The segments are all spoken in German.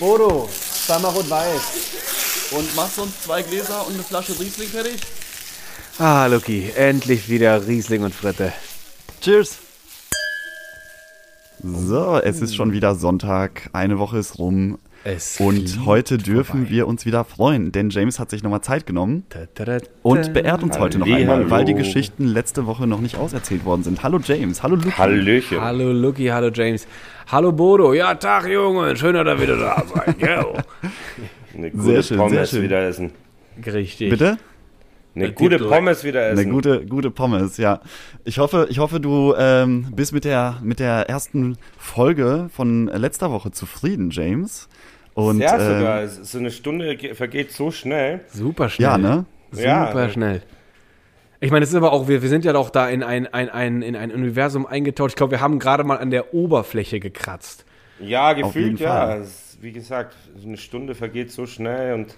Bodo, zweimal rot-weiß. Und machst du uns zwei Gläser und eine Flasche Riesling fertig? Ah, Lucky, endlich wieder Riesling und Fritte. Cheers! So, es ist schon wieder Sonntag, eine Woche ist rum. Es Und heute dürfen vorbei. wir uns wieder freuen, denn James hat sich nochmal Zeit genommen Ta, ta, ta, und beehrt uns heute noch Halli, einmal, hallo. weil die Geschichten letzte Woche noch nicht auserzählt worden sind. Hallo James, hallo Luke. Hallöchen. Hallo Lucky, hallo James. Hallo Bodo. Ja, Tag, Junge. Schön, dass ihr wieder da seid. Yo. Eine gute Sehr schön, Pommes sehr schön. wieder essen. Richtig. Bitte? Eine Das gute Pommes wieder essen. Eine gute, gute Pommes, ja. Ich hoffe, ich hoffe, du ähm, bist mit der, mit der ersten Folge von letzter Woche zufrieden, James. Und, ja, ähm, sogar. So eine Stunde ge- vergeht so schnell. Super schnell. ja, ne? Super Ja. schnell. Ich meine, es ist aber auch, wir, wir sind ja doch da in ein, ein, ein, in ein Universum eingetaucht. Ich glaube, wir haben gerade mal an der Oberfläche gekratzt. Ja, gefühlt, ja. Fall. Wie gesagt, eine Stunde vergeht so schnell und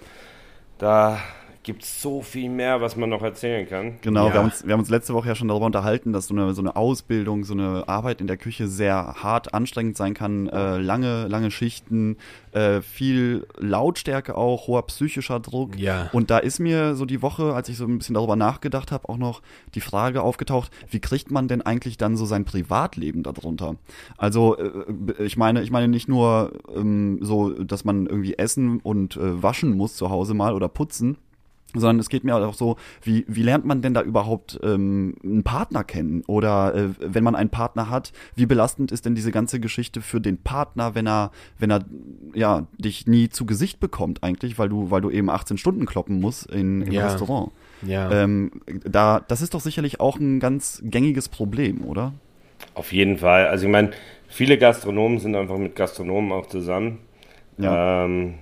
da gibt es so viel mehr, was man noch erzählen kann. Genau, Ja. wir, haben uns, wir haben uns letzte Woche ja schon darüber unterhalten, dass so eine, so eine Ausbildung, so eine Arbeit in der Küche sehr hart anstrengend sein kann. Äh, lange, lange Schichten, äh, viel Lautstärke auch, hoher psychischer Druck. Ja. Und da ist mir so die Woche, als ich so ein bisschen darüber nachgedacht habe, auch noch die Frage aufgetaucht, wie kriegt man denn eigentlich dann so sein Privatleben darunter? Also äh, ich meine, ich meine nicht nur ähm, so, dass man irgendwie essen und äh, waschen muss zu Hause mal oder putzen, sondern es geht mir auch so, wie, wie lernt man denn da überhaupt ähm, einen Partner kennen? Oder äh, wenn man einen Partner hat, wie belastend ist denn diese ganze Geschichte für den Partner, wenn er, wenn er ja dich nie zu Gesicht bekommt eigentlich, weil du, weil du eben 18 Stunden kloppen musst in, im Ja. Restaurant. Ja. Ähm, da, das ist doch sicherlich auch ein ganz gängiges Problem, oder? Auf jeden Fall. Also ich meine, viele Gastronomen sind einfach mit Gastronomen auch zusammen. Ja. Ähm,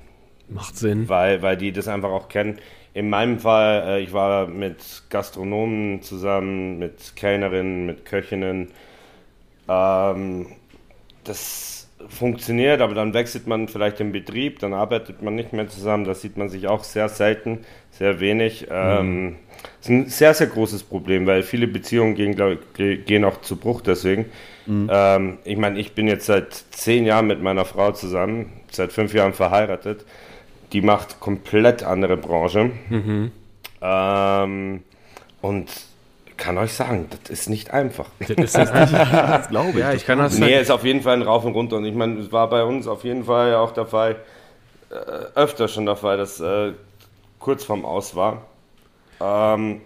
Macht Sinn. weil, weil die das einfach auch kennen. In meinem Fall, äh, ich war mit Gastronomen zusammen, mit Kellnerinnen, mit Köchinnen. Ähm, das funktioniert, aber dann wechselt man vielleicht den Betrieb, dann arbeitet man nicht mehr zusammen. Das sieht man sich auch sehr selten, sehr wenig. Ähm, Das ist ein sehr, sehr großes Problem, weil viele Beziehungen gehen, glaub gehen auch zu Bruch deswegen. Ähm, ich meine, ich bin jetzt seit zehn Jahren mit meiner Frau zusammen, seit fünf Jahren verheiratet. Die macht komplett andere Branche. Ähm, und kann euch sagen, das ist nicht einfach. Das ist das nicht. Das glaube ich. Ja, ich kann das Nee, ist auf jeden Fall ein Rauf und Runter. Und ich meine, es war bei uns auf jeden Fall auch der Fall, äh, öfter schon der Fall, dass äh, kurz vorm Aus war. Ähm,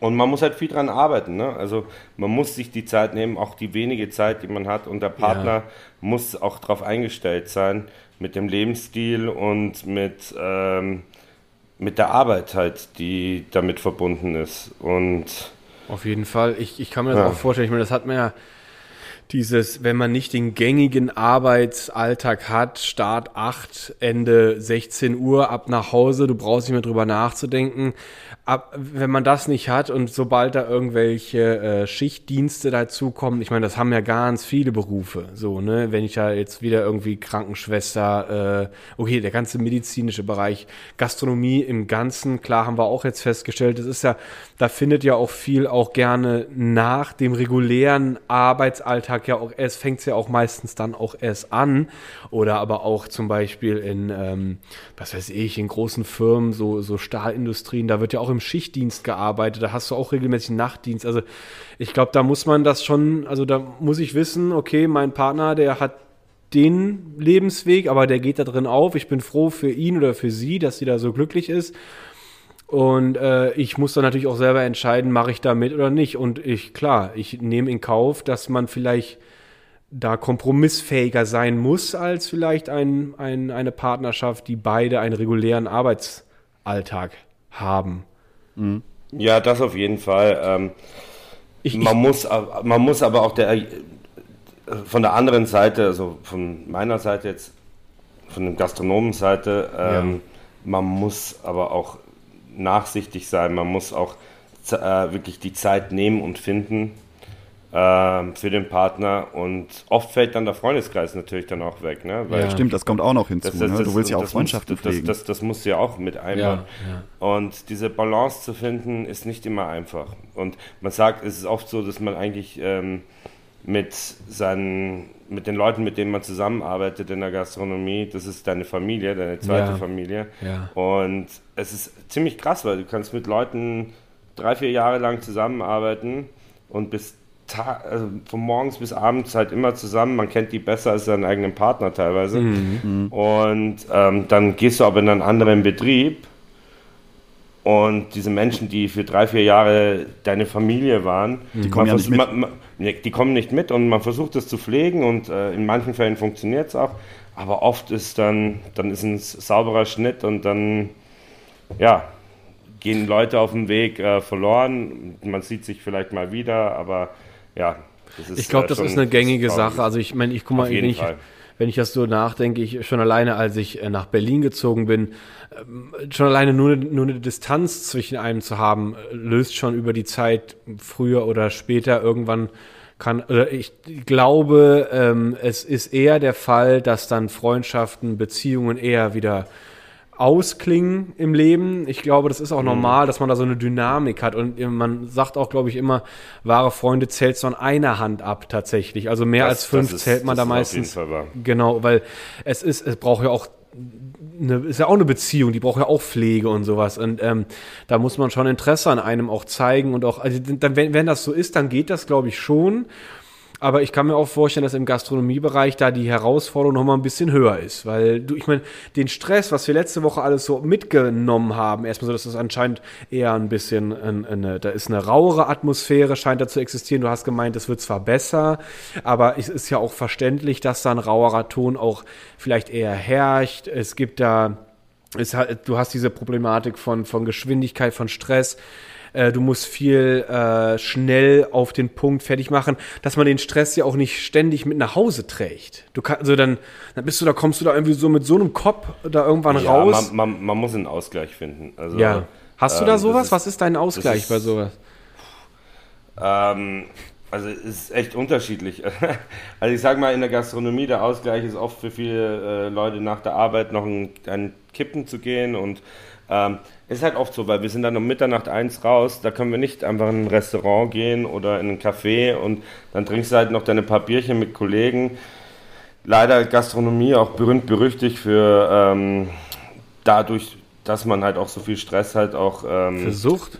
und man muss halt viel dran arbeiten. Ne? Also man muss sich die Zeit nehmen, auch die wenige Zeit, die man hat. Und der Partner Ja. muss auch darauf eingestellt sein, mit dem Lebensstil und mit, ähm, mit der Arbeit halt, die damit verbunden ist. Und Auf jeden Fall. Ich, ich kann mir das Ja. auch vorstellen. Ich meine, das hat man ja dieses, wenn man nicht den gängigen Arbeitsalltag hat, Start 8, Ende 16 Uhr, ab nach Hause, du brauchst nicht mehr drüber nachzudenken. Ab, wenn man das nicht hat und sobald da irgendwelche äh, Schichtdienste dazukommen, ich meine, das haben ja ganz viele Berufe, so, ne, wenn ich da jetzt wieder irgendwie Krankenschwester, äh, okay, der ganze medizinische Bereich, Gastronomie im Ganzen, klar haben wir auch jetzt festgestellt, das ist ja, da findet ja auch viel auch gerne nach dem regulären Arbeitsalltag ja auch erst, fängt es ja auch meistens dann auch erst an. Oder aber auch zum Beispiel in, ähm, was weiß ich, in großen Firmen, so, so Stahlindustrien, da wird ja auch im Schichtdienst gearbeitet, da hast du auch regelmäßig Nachtdienst. Also ich glaube, da muss man das schon, also da muss ich wissen, okay, mein Partner, der hat den Lebensweg, aber der geht da drin auf. Ich bin froh für ihn oder für sie, dass sie da so glücklich ist. Und äh, ich muss dann natürlich auch selber entscheiden, mache ich da mit oder nicht. Und ich, klar, ich nehme in Kauf, dass man vielleicht da kompromissfähiger sein muss als vielleicht ein, ein, eine Partnerschaft, die beide einen regulären Arbeitsalltag haben. ja, das auf jeden Fall. Ähm, Ich, ich, Man muss, ab- man muss aber auch der, äh, von der anderen Seite, also von meiner Seite jetzt, von der Gastronomenseite, ähm, man muss aber auch nachsichtig sein, man muss auch äh, wirklich die Zeit nehmen und finden ähm, für den Partner und oft fällt dann der Freundeskreis natürlich dann auch weg, ne? Weil Ja. Stimmt, das kommt auch noch hinzu. das, das, ne? Du willst ja auch das Freundschaften muss, das, pflegen. Das, das, das musst du ja auch mit einbauen. Ja, Und diese Balance zu finden, ist nicht immer einfach. Und man sagt, es ist oft so, dass man eigentlich ähm, mit seinen, mit den Leuten, mit denen man zusammenarbeitet in der Gastronomie, das ist deine Familie, deine zweite Ja. Familie. Ja. Und es ist ziemlich krass, weil du kannst mit Leuten drei, vier Jahre lang zusammenarbeiten und bis Ta also von morgens bis abends halt immer zusammen. Man kennt die besser als seinen eigenen Partner teilweise. Und ähm, dann gehst du aber in einen anderen Betrieb und diese Menschen, die für drei, vier Jahre deine Familie waren, die kommen ja nicht mit. Man, man, die kommen nicht mit und man versucht das zu pflegen und äh, in manchen Fällen funktioniert es auch, aber oft ist dann, dann ist ein sauberer Schnitt und dann, ja, gehen Leute auf dem Weg äh, verloren. Man sieht sich vielleicht mal wieder, aber ja, das ist Ich glaube, äh, das ist eine gängige Sache. Also ich meine, ich guck mal, wenn ich, Fall. Wenn ich das so nachdenke, ich schon alleine, als ich äh, nach Berlin gezogen bin, ähm, schon alleine nur, nur eine Distanz zwischen einem zu haben, äh, löst schon über die Zeit früher oder später irgendwann kann, oder ich glaube, ähm, es ist eher der Fall, dass dann Freundschaften, Beziehungen eher wieder ausklingen im Leben. Ich glaube, das ist Mhm. auch normal, dass man da so eine Dynamik hat. Und man sagt auch, glaube ich, immer, wahre Freunde zählt so an einer Hand ab tatsächlich. Also mehr Das- als fünf ist- zählt man da meistens. Genau, weil es ist, es braucht ja auch eine, ist ja auch eine Beziehung, die braucht ja auch Pflege und sowas. Und ähm, da muss man schon Interesse an einem auch zeigen und auch, also dann, wenn, wenn das so ist, dann geht das, glaube ich, schon. Aber ich kann mir auch vorstellen, dass im Gastronomiebereich da die Herausforderung noch mal ein bisschen höher ist, weil du, ich meine, den Stress, was wir letzte Woche alles so mitgenommen haben, erstmal so, dass es anscheinend eher ein bisschen, ein, eine, da ist eine rauere Atmosphäre, scheint da zu existieren. Du hast gemeint, es wird zwar besser, aber es ist ja auch verständlich, dass da ein rauerer Ton auch vielleicht eher herrscht. Es gibt da es du hast diese Problematik von, von Geschwindigkeit, von Stress. Äh, Du musst viel äh, schnell auf den Punkt fertig machen, dass man den Stress ja auch nicht ständig mit nach Hause trägt. Du kannst, also dann, dann bist du da, kommst du da irgendwie so mit so einem Kopf da irgendwann Ja, raus. man, man, man muss einen Ausgleich finden. Also, ja. Hast du ähm, da das sowas? ist- Was ist dein Ausgleich ist- bei sowas? Ähm, also es ist echt unterschiedlich. Also ich sage mal, in der Gastronomie, der Ausgleich ist oft für viele äh, Leute nach der Arbeit noch ein, ein Kippen zu gehen und ähm, ist halt oft so, weil wir sind dann um Mitternacht eins raus, da können wir nicht einfach in ein Restaurant gehen oder in ein Café und dann trinkst du halt noch deine paar Bierchen mit Kollegen. Leider Gastronomie auch berühmt berüchtigt für ähm, dadurch, dass man halt auch so viel Stress halt auch ähm, Für Sucht?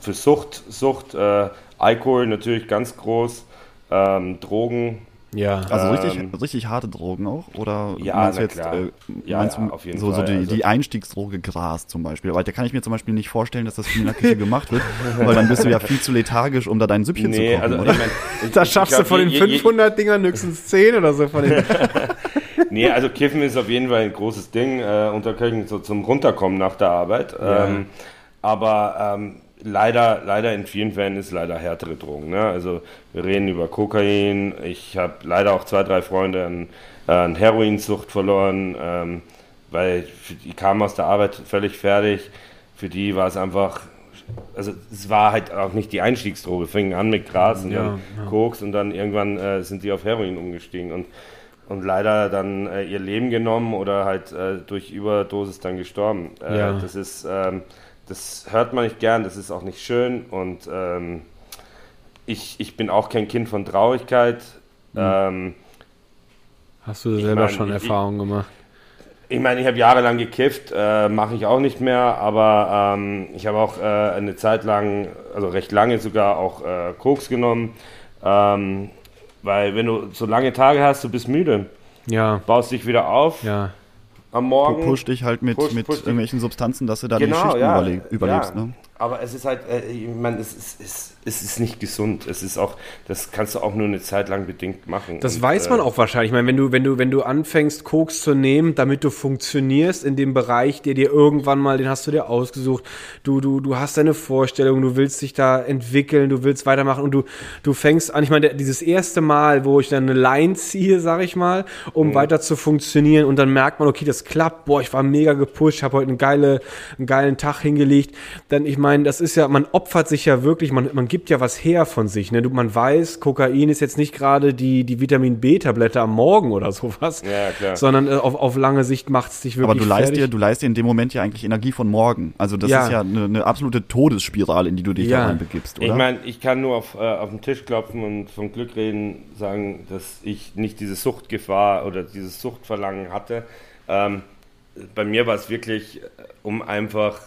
für Sucht, Sucht, äh, Alkohol natürlich ganz groß, ähm, Drogen. Ja. Also richtig, Ähm, richtig harte Drogen auch? Oder Ja, meinst du jetzt, äh, Ja, meinst ja, du auf jeden so, so die, also- die Einstiegsdroge Gras zum Beispiel? Weil da kann ich mir zum Beispiel nicht vorstellen, dass das viel in der Küche gemacht wird, weil dann bist du ja viel zu lethargisch, um da dein Süppchen Nee, zu kochen, also oder? ich mein, ich- Da ich schaffst glaub, du von den je- je- 500 Dingern höchstens 10 oder so von den. Nee, also Kiffen ist auf jeden Fall ein großes Ding äh, unter Köchen so zum Runterkommen nach der Arbeit. Ja. Ähm, aber ähm, leider, leider in vielen Fällen ist leider härtere Drogen. Ne? Also wir reden über Kokain. Ich habe leider auch zwei, drei Freunde an, an Heroinsucht verloren, ähm, weil die kamen aus der Arbeit völlig fertig. Für die war es einfach also es war halt auch nicht die Einstiegsdroge, fingen an mit Gras und Ja, dann Koks und dann irgendwann äh, sind die auf Heroin umgestiegen und, und leider dann äh, ihr Leben genommen oder halt äh, durch Überdosis dann gestorben. Äh, Ja. Das ist, ähm, das hört man nicht gern, das ist auch nicht schön und ähm, ich, ich bin auch kein Kind von Traurigkeit. Ähm, Hast du selber mein, schon Erfahrungen gemacht? Ich meine, ich habe jahrelang gekifft, äh, mache ich auch nicht mehr, aber ähm, ich habe auch äh, eine Zeit lang, also recht lange sogar, auch äh, Koks genommen. Ähm, weil wenn du so lange Tage hast, du bist müde, Ja, baust dich wieder auf ja. Am Morgen. Push dich halt mit, Push- mit push dich. irgendwelchen Substanzen, dass du da die Genau, Schichten ja, überle überlebst. Ne? Aber es ist halt, äh, ich meine, es ist, es, es ist nicht gesund. Es ist auch, das kannst du auch nur eine Zeit lang bedingt machen. Das Und, weiß man äh, auch wahrscheinlich. Ich meine, wenn du, wenn du, wenn du anfängst, Koks zu nehmen, damit du funktionierst in dem Bereich, der dir irgendwann mal, den hast du dir ausgesucht. Du, du, du hast deine Vorstellung, du willst dich da entwickeln, du willst weitermachen und du, du fängst an. Ich meine, dieses erste Mal, wo ich dann eine Line ziehe, sag ich mal, um weiter zu funktionieren und dann merkt man, okay, das klappt. Boah, ich war mega gepusht, habe heute eine geile, einen geilen Tag hingelegt. Dann, ich meine, das ist ja, man opfert sich ja wirklich, man, man gibt ja was her von sich. Ne? Du, man weiß, Kokain ist jetzt nicht gerade die, die Vitamin B-Tablette am Morgen oder sowas, Ja, klar. sondern äh, auf, auf lange Sicht macht es dich wirklich Aber du leist, fertig. dir, du leist dir in dem Moment ja eigentlich Energie von morgen. Also das Ja. ist ja eine, eine absolute Todesspirale, in die du dich Ja. da reinbegibst, oder? Ich meine, ich kann nur auf, äh, auf den Tisch klopfen und vom Glück reden, sagen, dass ich nicht diese Suchtgefahr oder dieses Suchtverlangen hatte. Ähm, bei mir war es wirklich, äh, um einfach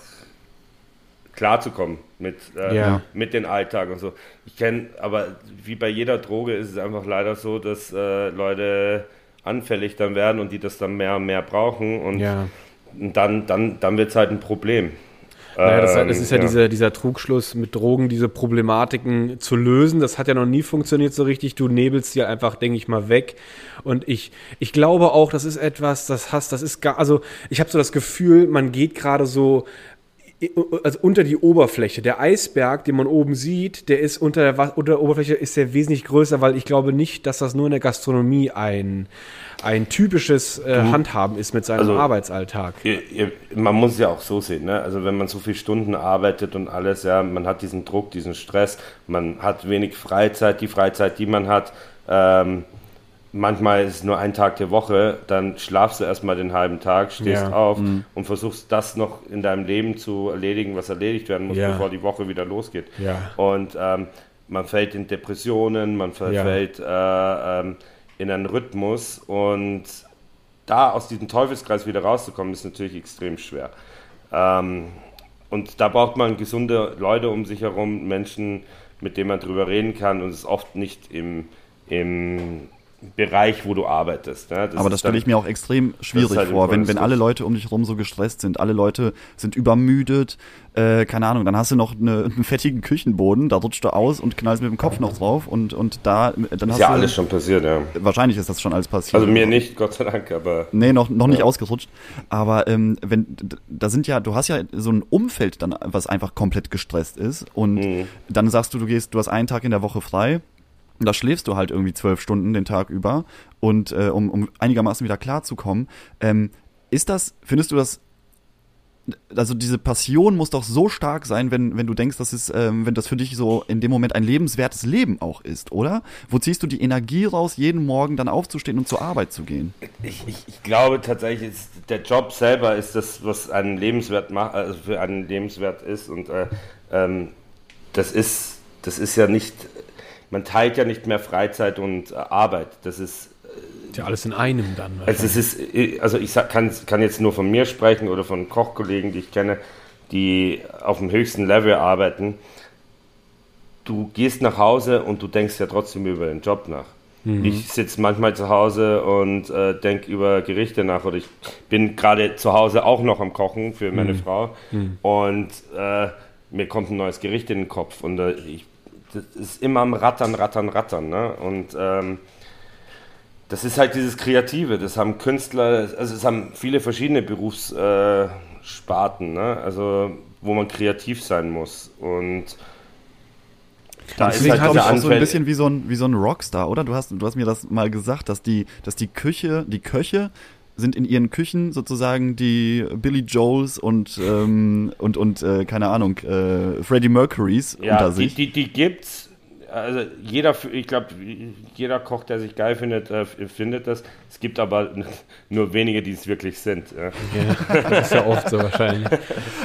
klarzukommen mit, äh, Ja. mit den Alltag und so. Ich kenne, aber wie bei jeder Droge ist es einfach leider so, dass äh, Leute anfällig dann werden und die das dann mehr und mehr brauchen und ja. dann, dann, dann wird es halt ein Problem. Naja, das, Ähm, das ist ja, Dieser, dieser Trugschluss mit Drogen, diese Problematiken zu lösen. Das hat ja noch nie funktioniert so richtig. Du nebelst sie einfach, denke ich mal, weg. Und ich, ich glaube auch, das ist etwas, das hast, das ist gar, also ich habe so das Gefühl, man geht gerade so also unter die Oberfläche. Der Eisberg, den man oben sieht, der ist unter der, unter der Oberfläche ist der wesentlich größer, weil ich glaube nicht, dass das nur in der Gastronomie ein, ein typisches äh, Handhaben ist mit seinem Also- Arbeitsalltag. Ihr, ihr, man muss es ja auch so sehen, ne? Also wenn man so viele Stunden arbeitet und alles, ja, man hat diesen Druck, diesen Stress, man hat wenig Freizeit, die Freizeit, die man hat, ähm, manchmal ist es nur ein Tag der Woche, dann schlafst du erstmal den halben Tag, stehst Ja. auf und versuchst das noch in deinem Leben zu erledigen, was erledigt werden muss, Ja. bevor die Woche wieder losgeht. Ja. Und ähm, man fällt in Depressionen, man verfällt äh, ähm, in einen Rhythmus und da aus diesem Teufelskreis wieder rauszukommen, ist natürlich extrem schwer. Ähm, und da braucht man gesunde Leute um sich herum, Menschen, mit denen man drüber reden kann und es ist oft nicht im, im Bereich, wo du arbeitest. Ne? Aber das stelle ich mir auch extrem schwierig halt vor, wenn, wenn alle Leute um dich herum so gestresst sind, alle Leute sind übermüdet, äh, keine Ahnung, dann hast du noch eine, einen fettigen Küchenboden, da rutscht du aus und knallst mit dem Kopf noch drauf und, und da, dann hast Ist ja du, alles schon passiert, ja. wahrscheinlich ist das schon alles passiert. Also mir nicht, Gott sei Dank, aber Nee, noch, noch nicht Ja. ausgerutscht. Aber ähm, wenn da sind ja, du hast ja so ein Umfeld dann, was einfach komplett gestresst ist. Und Mhm. dann sagst du, du gehst, du hast einen Tag in der Woche frei. Und da schläfst du halt irgendwie zwölf Stunden den Tag über und äh, um, um einigermaßen wieder klarzukommen. Ähm, ist das, findest du das, also diese Passion muss doch so stark sein, wenn, wenn du denkst, dass es, ähm, wenn das für dich so in dem Moment ein lebenswertes Leben auch ist, oder? Wo ziehst du die Energie raus, jeden Morgen dann aufzustehen und zur Arbeit zu gehen? ich, ich, ich glaube tatsächlich, ist, der Job selber ist das, was einen lebenswert macht, also für einen lebenswert ist. Und äh, ähm, das ist, das ist ja nicht, man teilt ja nicht mehr Freizeit und äh, Arbeit. Das ist Ist ja alles in einem dann. Also es ist, also ich kann, kann jetzt nur von mir sprechen oder von Kochkollegen, die ich kenne, die auf dem höchsten Level arbeiten. Du gehst nach Hause und du denkst ja trotzdem über den Job nach. Ich sitze manchmal zu Hause und äh, denke über Gerichte nach oder ich bin gerade zu Hause auch noch am Kochen für meine Frau und äh, mir kommt ein neues Gericht in den Kopf und äh, ich, das ist immer am Rattern, Rattern, Rattern. Ne? Und ähm, das ist halt dieses Kreative, das haben Künstler, also es haben viele verschiedene Berufssparten, Sparten, ne? also wo man kreativ sein muss. Und da Das ist halt glaube ich, auch so ein bisschen wie so ein, wie so ein Rockstar, oder? Du hast, du hast mir das mal gesagt, dass die, dass die Küche, die Köche sind in ihren Küchen sozusagen die Billy Joels und, ähm, und, und äh, keine Ahnung, äh, Freddie Mercurys Ja, unter die, sich. die, die gibt's. Also jeder, ich glaube, jeder Koch, der sich geil findet, äh, findet das. Es gibt aber nur wenige, die es wirklich sind. Ja. Ja, das ist ja oft so wahrscheinlich.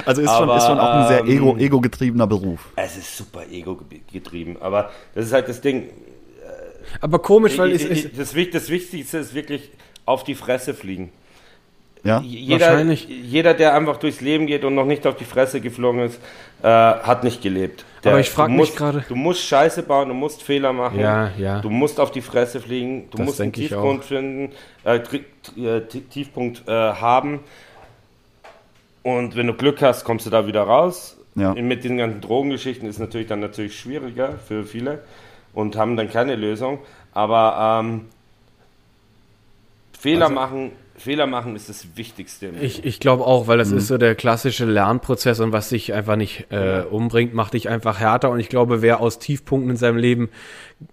also ist schon, aber, ist schon auch ein sehr ähm, ego, ego-getriebener Beruf. Es ist super ego-getrieben, aber das ist halt das Ding. Aber komisch, weil es Ich- ist. ich- das, Wich- das Wichtigste ist wirklich auf die Fresse fliegen. Ja? Jeder, Wahrscheinlich. jeder, der einfach durchs Leben geht und noch nicht auf die Fresse geflogen ist, äh, hat nicht gelebt. Der, Aber ich frag du mich musst- gerade- Du musst Scheiße bauen, du musst Fehler machen. Ja, ja. Du musst auf die Fresse fliegen, du Das musst einen Tiefpunkt finden, äh, äh, Ti- Tiefpunkt äh, haben. Und wenn du Glück hast, kommst du da wieder raus. Ja. Mit den ganzen Drogengeschichten ist natürlich dann natürlich schwieriger für viele und haben dann keine Lösung. Aber ähm, Fehler Also- machen Fehler machen ist das Wichtigste. Ich, ich glaube auch, weil das ist so der klassische Lernprozess und was dich einfach nicht äh, umbringt, macht dich einfach härter. Und ich glaube, wer aus Tiefpunkten in seinem Leben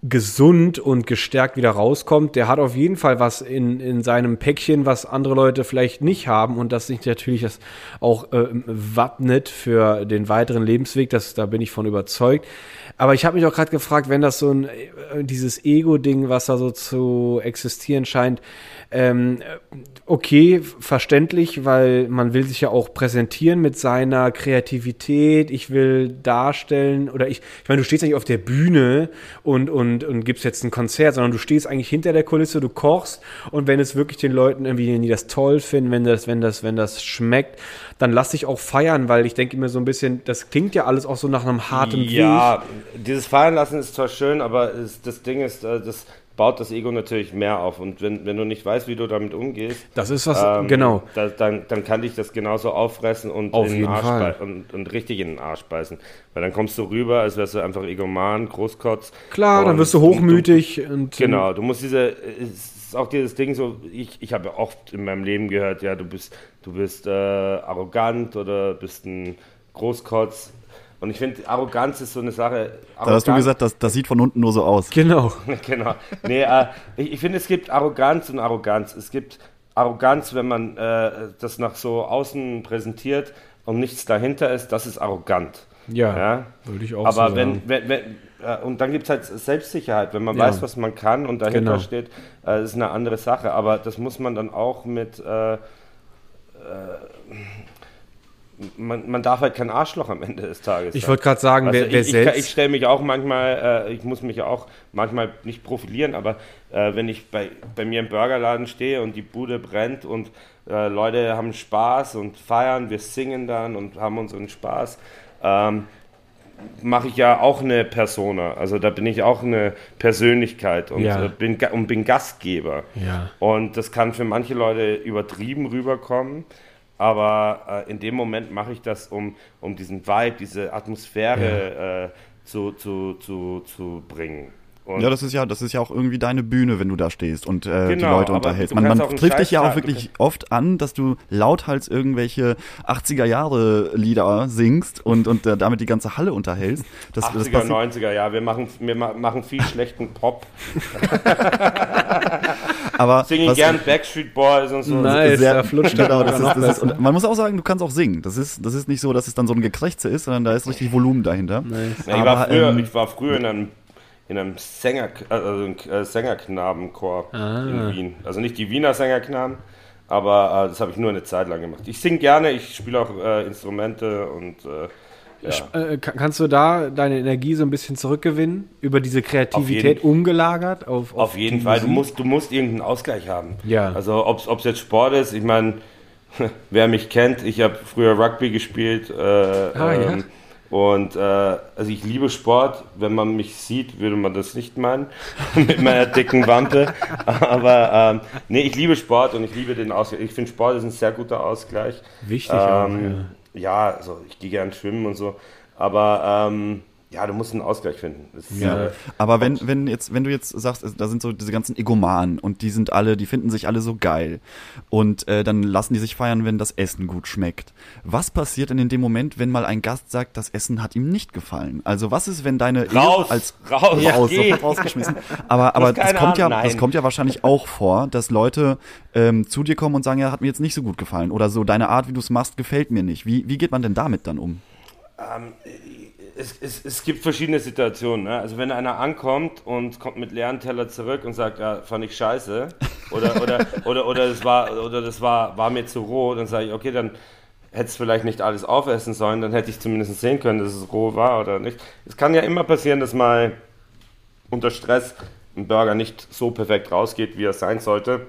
gesund und gestärkt wieder rauskommt, der hat auf jeden Fall was in, in seinem Päckchen, was andere Leute vielleicht nicht haben und das sich natürlich das auch äh, wappnet für den weiteren Lebensweg. Das, da bin ich von überzeugt. Aber ich habe mich auch gerade gefragt, wenn das so ein äh, dieses Ego-Ding, was da so zu existieren scheint, ähm, okay, verständlich, weil man will sich ja auch präsentieren mit seiner Kreativität. Ich will darstellen oder ich, ich meine, du stehst nicht auf der Bühne und, und, und gibst jetzt ein Konzert, sondern du stehst eigentlich hinter der Kulisse, du kochst und wenn es wirklich den Leuten irgendwie, die das toll finden, wenn das, wenn das, wenn das schmeckt, dann lass dich auch feiern, weil ich denke mir so ein bisschen, das klingt ja alles auch so nach einem harten Weg. Ja, dieses Feiern lassen ist zwar schön, aber es, das Ding ist, äh, das baut das Ego natürlich mehr auf. Und wenn, wenn du nicht weißt, wie du damit umgehst, Das ist was, ähm, genau. da, dann, dann kann dich das genauso auffressen und, Auf in den Arsch und, und richtig in den Arsch beißen. Weil dann kommst du rüber, als wärst du einfach egoman, Großkotz. Klar, dann wirst du hochmütig und Genau, du musst diese, es ist auch dieses Ding so, ich, ich habe ja oft in meinem Leben gehört, ja, du bist, du bist äh, arrogant oder bist ein Großkotz. Und ich finde, Arroganz ist so eine Sache. Da hast du Arroganz- gesagt, das, das sieht von unten nur so aus. genau. genau. Nee, äh, ich, ich finde, es gibt Arroganz und Arroganz. Es gibt Arroganz, wenn man äh, das nach so außen präsentiert und nichts dahinter ist, das ist arrogant. Ja, Ja? würde ich auch Aber so wenn, sagen. wenn, wenn äh, und dann gibt es halt Selbstsicherheit, wenn man Ja. weiß, was man kann und dahinter Genau. steht, äh, ist eine andere Sache. Aber das muss man dann auch mit äh, äh, man, man darf halt kein Arschloch am Ende des Tages. Ich wollte gerade sagen, Also wer, wer ich, ich, selbst. ich stelle mich auch manchmal, äh, ich muss mich auch manchmal nicht profilieren, aber äh, wenn ich bei, bei mir im Burgerladen stehe und die Bude brennt und äh, Leute haben Spaß und feiern, wir singen dann und haben unseren Spaß, ähm, mache ich ja auch eine Persona. Also da bin ich auch eine Persönlichkeit und, Ja. äh, bin, und bin Gastgeber. Ja. Und das kann für manche Leute übertrieben rüberkommen. Aber äh, in dem Moment mache ich das, um, um diesen Vibe, diese Atmosphäre äh, zu, zu, zu, zu bringen. Und Ja, das ist ja, das ist ja auch irgendwie deine Bühne, wenn du da stehst und äh, die Genau, Leute aber unterhältst. Man, man trifft dich ja auch wirklich oft an, dass du lauthals irgendwelche 80er Jahre Lieder singst und, und äh, damit die ganze Halle unterhältst. Das, das 80er, passiert- 90er, ja, wir machen, wir ma- machen viel schlechten Pop. aber Singen was- gern Backstreet Boys und so. Nice, sehr, da flutscht genau, das ist, das ist, man muss auch sagen, du kannst auch singen. Das ist, das ist nicht so, dass es dann so ein Gekrächze ist, sondern da ist richtig Volumen dahinter. Ja, ich, war Aber, früher, ähm, ich war früher in einem, in einem Sänger, also äh, Sängerknabenchor Ah. in Wien. Also nicht die Wiener Sängerknaben, aber äh, das habe ich nur eine Zeit lang gemacht. Ich singe gerne, ich spiele auch äh, Instrumente und äh, ja. Äh, kann- kannst du da deine Energie so ein bisschen zurückgewinnen? Über diese Kreativität jeden- umgelagert? Auf, Auf jeden die Fall, du musst, du musst irgendeinen Ausgleich haben. Ja. Also ob es jetzt Sport ist, ich meine, wer mich kennt, ich habe früher Rugby gespielt. Äh, Ah, ja. ähm, Und äh, also ich liebe Sport. Wenn man mich sieht, würde man das nicht meinen mit meiner dicken Wampe. Aber ähm, nee, ich liebe Sport und ich liebe den Ausgleich. Ich finde Sport ist ein sehr guter Ausgleich. Wichtig auch, Ähm, ja. also ich gehe gern schwimmen und so. Aber ähm, ja, du musst einen Ausgleich finden. Das ist, Ja. äh, Aber wenn, wenn jetzt, wenn du jetzt sagst, da sind so diese ganzen Egomanen und die sind alle, die finden sich alle so geil. Und äh, dann lassen die sich feiern, wenn das Essen gut schmeckt. Was passiert denn in dem Moment, wenn mal ein Gast sagt, das Essen hat ihm nicht gefallen? Also was ist, wenn deine Ehe Raus, als raus, raus, geh. sofort rausgeschmissen. Aber, aber das kommt ja, Ahnung, das nein. kommt ja wahrscheinlich auch vor, dass Leute ähm, zu dir kommen und sagen, ja, hat mir jetzt nicht so gut gefallen. Oder so, deine Art, wie du es machst, gefällt mir nicht. Wie, wie geht man denn damit dann um? Es, es, es gibt verschiedene Situationen. Ne? Also wenn einer ankommt und kommt mit leeren Teller zurück und sagt, ja, fand ich scheiße oder oder oder oder das war oder das war war mir zu roh, dann sage ich, okay, dann hättest vielleicht nicht alles aufessen sollen, dann hätte ich zumindest sehen können, dass es roh war oder nicht. Es kann ja immer passieren, dass mal unter Stress ein Burger nicht so perfekt rausgeht, wie er sein sollte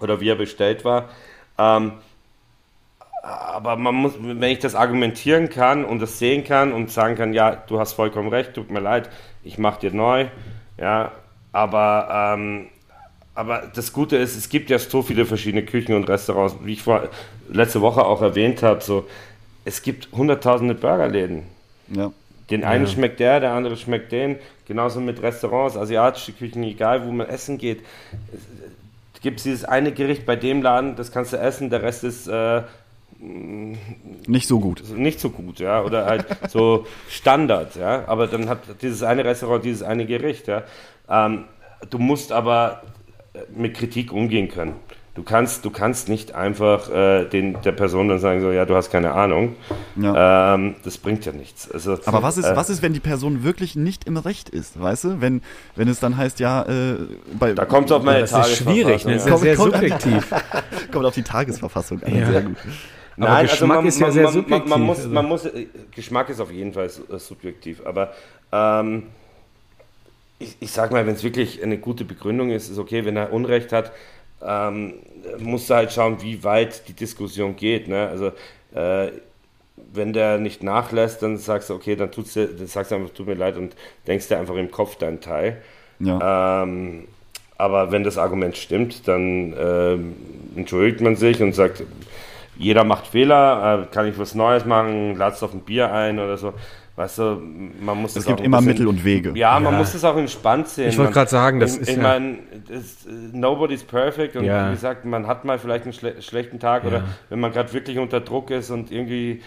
oder wie er bestellt war. Ähm, aber man muss, wenn ich das argumentieren kann und das sehen kann und sagen kann, ja, du hast vollkommen recht, tut mir leid, ich mache dir neu, ja, aber, ähm, aber das Gute ist, es gibt ja so viele verschiedene Küchen und Restaurants, wie ich vor, letzte Woche auch erwähnt habe, so, es gibt hunderttausende Burgerläden. Ja. Den einen schmeckt der, der andere schmeckt den. Genauso mit Restaurants, asiatische Küchen, egal wo man essen geht. gibt es dieses eine Gericht bei dem Laden, das kannst du essen, der Rest ist äh, Nicht so gut. nicht so gut, ja, oder halt so Standard, ja, aber dann hat dieses eine Restaurant dieses eine Gericht, ja. Ähm, du musst aber äh, mit Kritik umgehen können. Du kannst, du kannst nicht einfach äh, den, der Person dann sagen, so, ja, du hast keine Ahnung. Ja. Ähm, das bringt ja nichts. Also, Aber was ist, äh, was ist, wenn die Person wirklich nicht im Recht ist, weißt du? Wenn, wenn es dann heißt, ja, äh, bei, Da kommt es auf meine Das ist schwierig, ne? Das ist ja Kommt- sehr die- subjektiv. kommt auf die Tagesverfassung an. Ja. Sehr gut. Aber Geschmack ist ja sehr man, subjektiv, Man, muss, also. man muss, Geschmack ist auf jeden Fall äh, subjektiv, aber ähm, ich, ich sag mal, wenn es wirklich eine gute Begründung ist, ist okay, wenn er Unrecht hat, ähm, musst du halt schauen, wie weit die Diskussion geht. Ne? Also äh, wenn der nicht nachlässt, dann sagst du, okay, dann tut's dir, dann sagst du einfach, tut mir leid und denkst dir einfach im Kopf deinen Teil. Ja. Ähm, aber wenn das Argument stimmt, dann ähm, entschuldigt man sich und sagt, jeder macht Fehler, äh, kann ich was Neues machen, ladst auf ein Bier ein oder so. Weißt du, man muss Es das gibt immer bisschen- Mittel und Wege. Ja, man Ja. muss das auch entspannt sehen. Ich wollte gerade sagen, das ich, ist Ich ja- meine, äh, nobody's perfect und Ja. wie gesagt, man hat mal vielleicht einen schle schlechten Tag oder wenn man gerade wirklich unter Druck ist und irgendwie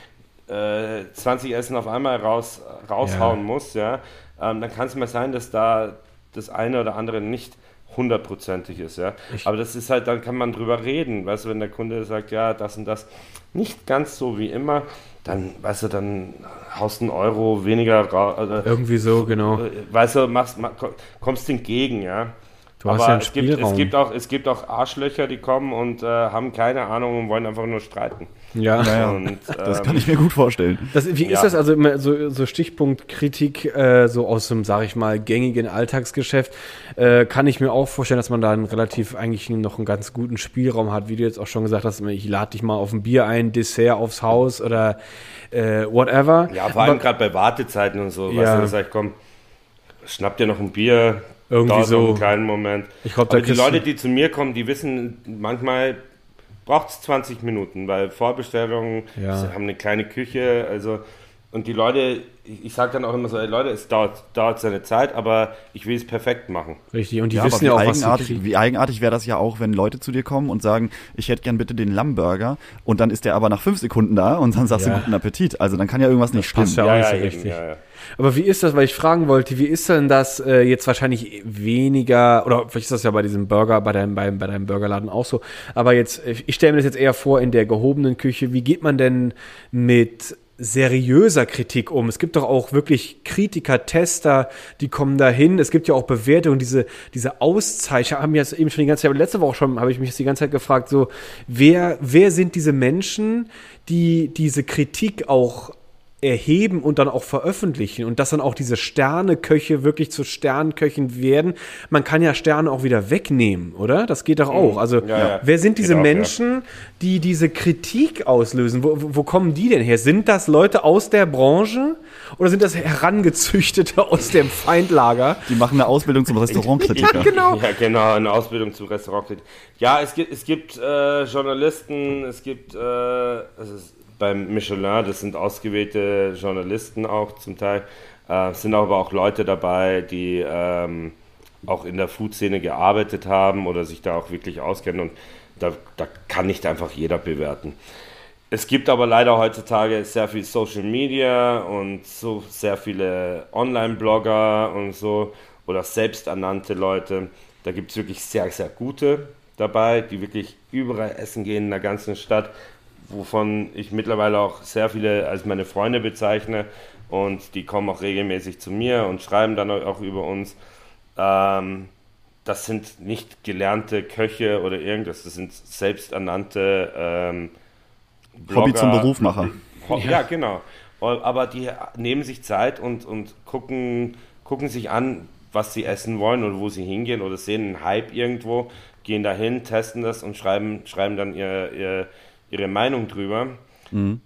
äh, 20 Essen auf einmal raus, raushauen Ja. muss, ja, ähm, dann kann es mal sein, dass da das eine oder andere nicht hundertprozentig ist, ja. Aber das ist halt, dann kann man drüber reden, weißt du, wenn der Kunde sagt, ja, das und das nicht ganz so wie immer, dann, weißt du, dann haust einen Euro weniger raus. Irgendwie so, genau. Äh, weißt du, machst, ma- ko- kommst entgegen, ja. Du hast Aber ja einen es gibt, es, gibt auch, es gibt auch Arschlöcher, die kommen und äh, haben keine Ahnung und wollen einfach nur streiten. Ja. Ja, ja. Und, Das ähm, kann ich mir gut vorstellen. Das, wie ist Ja. das also immer so, so Stichpunkt Kritik äh, so aus dem, sag ich mal, gängigen Alltagsgeschäft? Äh, kann ich mir auch vorstellen, dass man da einen relativ eigentlich noch einen ganz guten Spielraum hat, wie du jetzt auch schon gesagt hast, ich lade dich mal auf ein Bier ein, Dessert aufs Haus oder äh, whatever. Ja, vor allem gerade bei Wartezeiten und so. Ja. Weißt du, da sag ich, komm, schnapp dir noch ein Bier. Irgendwie so. Einen kleinen Moment. Ich glaub, Aber die Leute, die zu mir kommen, die wissen, manchmal braucht es 20 Minuten, weil Vorbestellungen Ja. sie haben eine kleine Küche, also und die Leute, ich, ich sage dann auch immer so, ey Leute, es dauert, dauert seine Zeit, aber ich will es perfekt machen. Richtig, und die Ja, wissen ja auch, was eigenartig, kriegen. wie eigenartig wäre das ja auch, wenn Leute zu dir kommen und sagen, ich hätte gern bitte den Lammburger und dann ist der aber nach fünf Sekunden da und dann sagst Ja. du guten Appetit. Also dann kann ja irgendwas nicht stimmen. passt ja auch nicht so richtig. Ja, ja. Aber wie ist das, weil ich fragen wollte, wie ist denn das äh, jetzt wahrscheinlich weniger, oder vielleicht ist das ja bei diesem Burger, bei deinem, bei, bei deinem Burgerladen auch so, aber jetzt, ich stelle mir das jetzt eher vor in der gehobenen Küche, wie geht man denn mit seriöser Kritik um? Es gibt doch auch wirklich Kritiker, Tester, die kommen da hin. Es gibt ja auch Bewertungen, diese, diese Auszeichnungen, haben jetzt eben schon die ganze Zeit, aber letzte Woche schon, habe ich mich jetzt die ganze Zeit gefragt, so, wer, wer sind diese Menschen, die diese Kritik auch erheben und dann auch veröffentlichen und dass dann auch diese Sterneköche wirklich zu Sternköchen werden. Man kann ja Sterne auch wieder wegnehmen, oder? Das geht doch auch. Also Ja, ja. wer sind diese Geht auch, ja. Menschen, die diese Kritik auslösen? Wo, wo kommen die denn her? Sind das Leute aus der Branche oder sind das herangezüchtete aus dem Feindlager? Die machen eine Ausbildung zum Restaurantkritiker. Genau. Ja, genau, eine Ausbildung zum Restaurant. Ja, es gibt, es gibt äh, Journalisten, es gibt, äh, es ist beim Michelin, das sind ausgewählte Journalisten auch zum Teil. Äh, sind aber auch Leute dabei, die ähm, auch in der Food-Szene gearbeitet haben oder sich da auch wirklich auskennen und da, da kann nicht einfach jeder bewerten. Es gibt aber leider heutzutage sehr viel Social Media und so sehr viele Online-Blogger und so oder selbsternannte Leute. Da gibt es wirklich sehr, sehr gute dabei, die wirklich überall essen gehen in der ganzen Stadt, wovon ich mittlerweile auch sehr viele als meine Freunde bezeichne und die kommen auch regelmäßig zu mir und schreiben dann auch über uns. Ähm, das sind nicht gelernte Köche oder irgendwas, das sind selbsternannte ähm, Hobby zum Blogger. Berufmacher. Ho- Ja, genau. Aber die nehmen sich Zeit und, und gucken, gucken sich an, was sie essen wollen oder wo sie hingehen oder sehen einen Hype irgendwo, gehen dahin, testen das und schreiben, schreiben dann ihr, ihr, ihre Meinung drüber.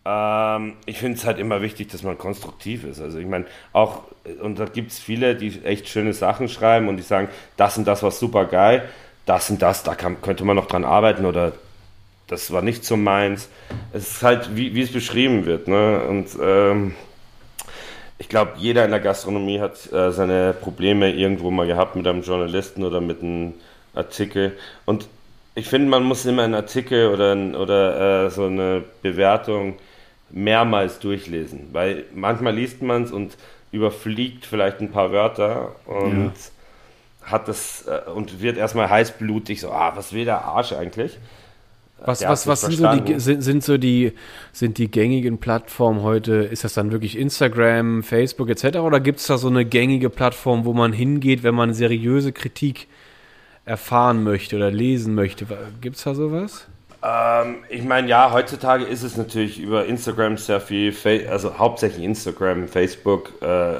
Ähm, ich finde es halt immer wichtig, dass man konstruktiv ist. Also ich meine, auch, und da gibt es viele, die echt schöne Sachen schreiben und die sagen, das und das war super geil, das und das, da kann, könnte man noch dran arbeiten oder das war nicht so meins. Es ist halt, wie, wie es beschrieben wird. Ne? Und ähm, ich glaube, jeder in der Gastronomie hat äh, seine Probleme irgendwo mal gehabt mit einem Journalisten oder mit einem Artikel. Und ich finde, man muss immer einen Artikel oder, oder äh, so eine Bewertung mehrmals durchlesen, weil manchmal liest man es und überfliegt vielleicht ein paar Wörter und hat das äh, und wird erstmal heißblutig so, ah, was will der Arsch eigentlich? Was, was, was sind so, die, sind, sind so die sind die gängigen Plattformen heute? Ist das dann wirklich Instagram, Facebook etc. Oder gibt es da so eine gängige Plattform, wo man hingeht, wenn man seriöse Kritik erfahren möchte oder lesen möchte? Gibt es da sowas? Ähm, ich meine, ja, heutzutage ist es natürlich über Instagram sehr viel, also hauptsächlich Instagram, Facebook, äh,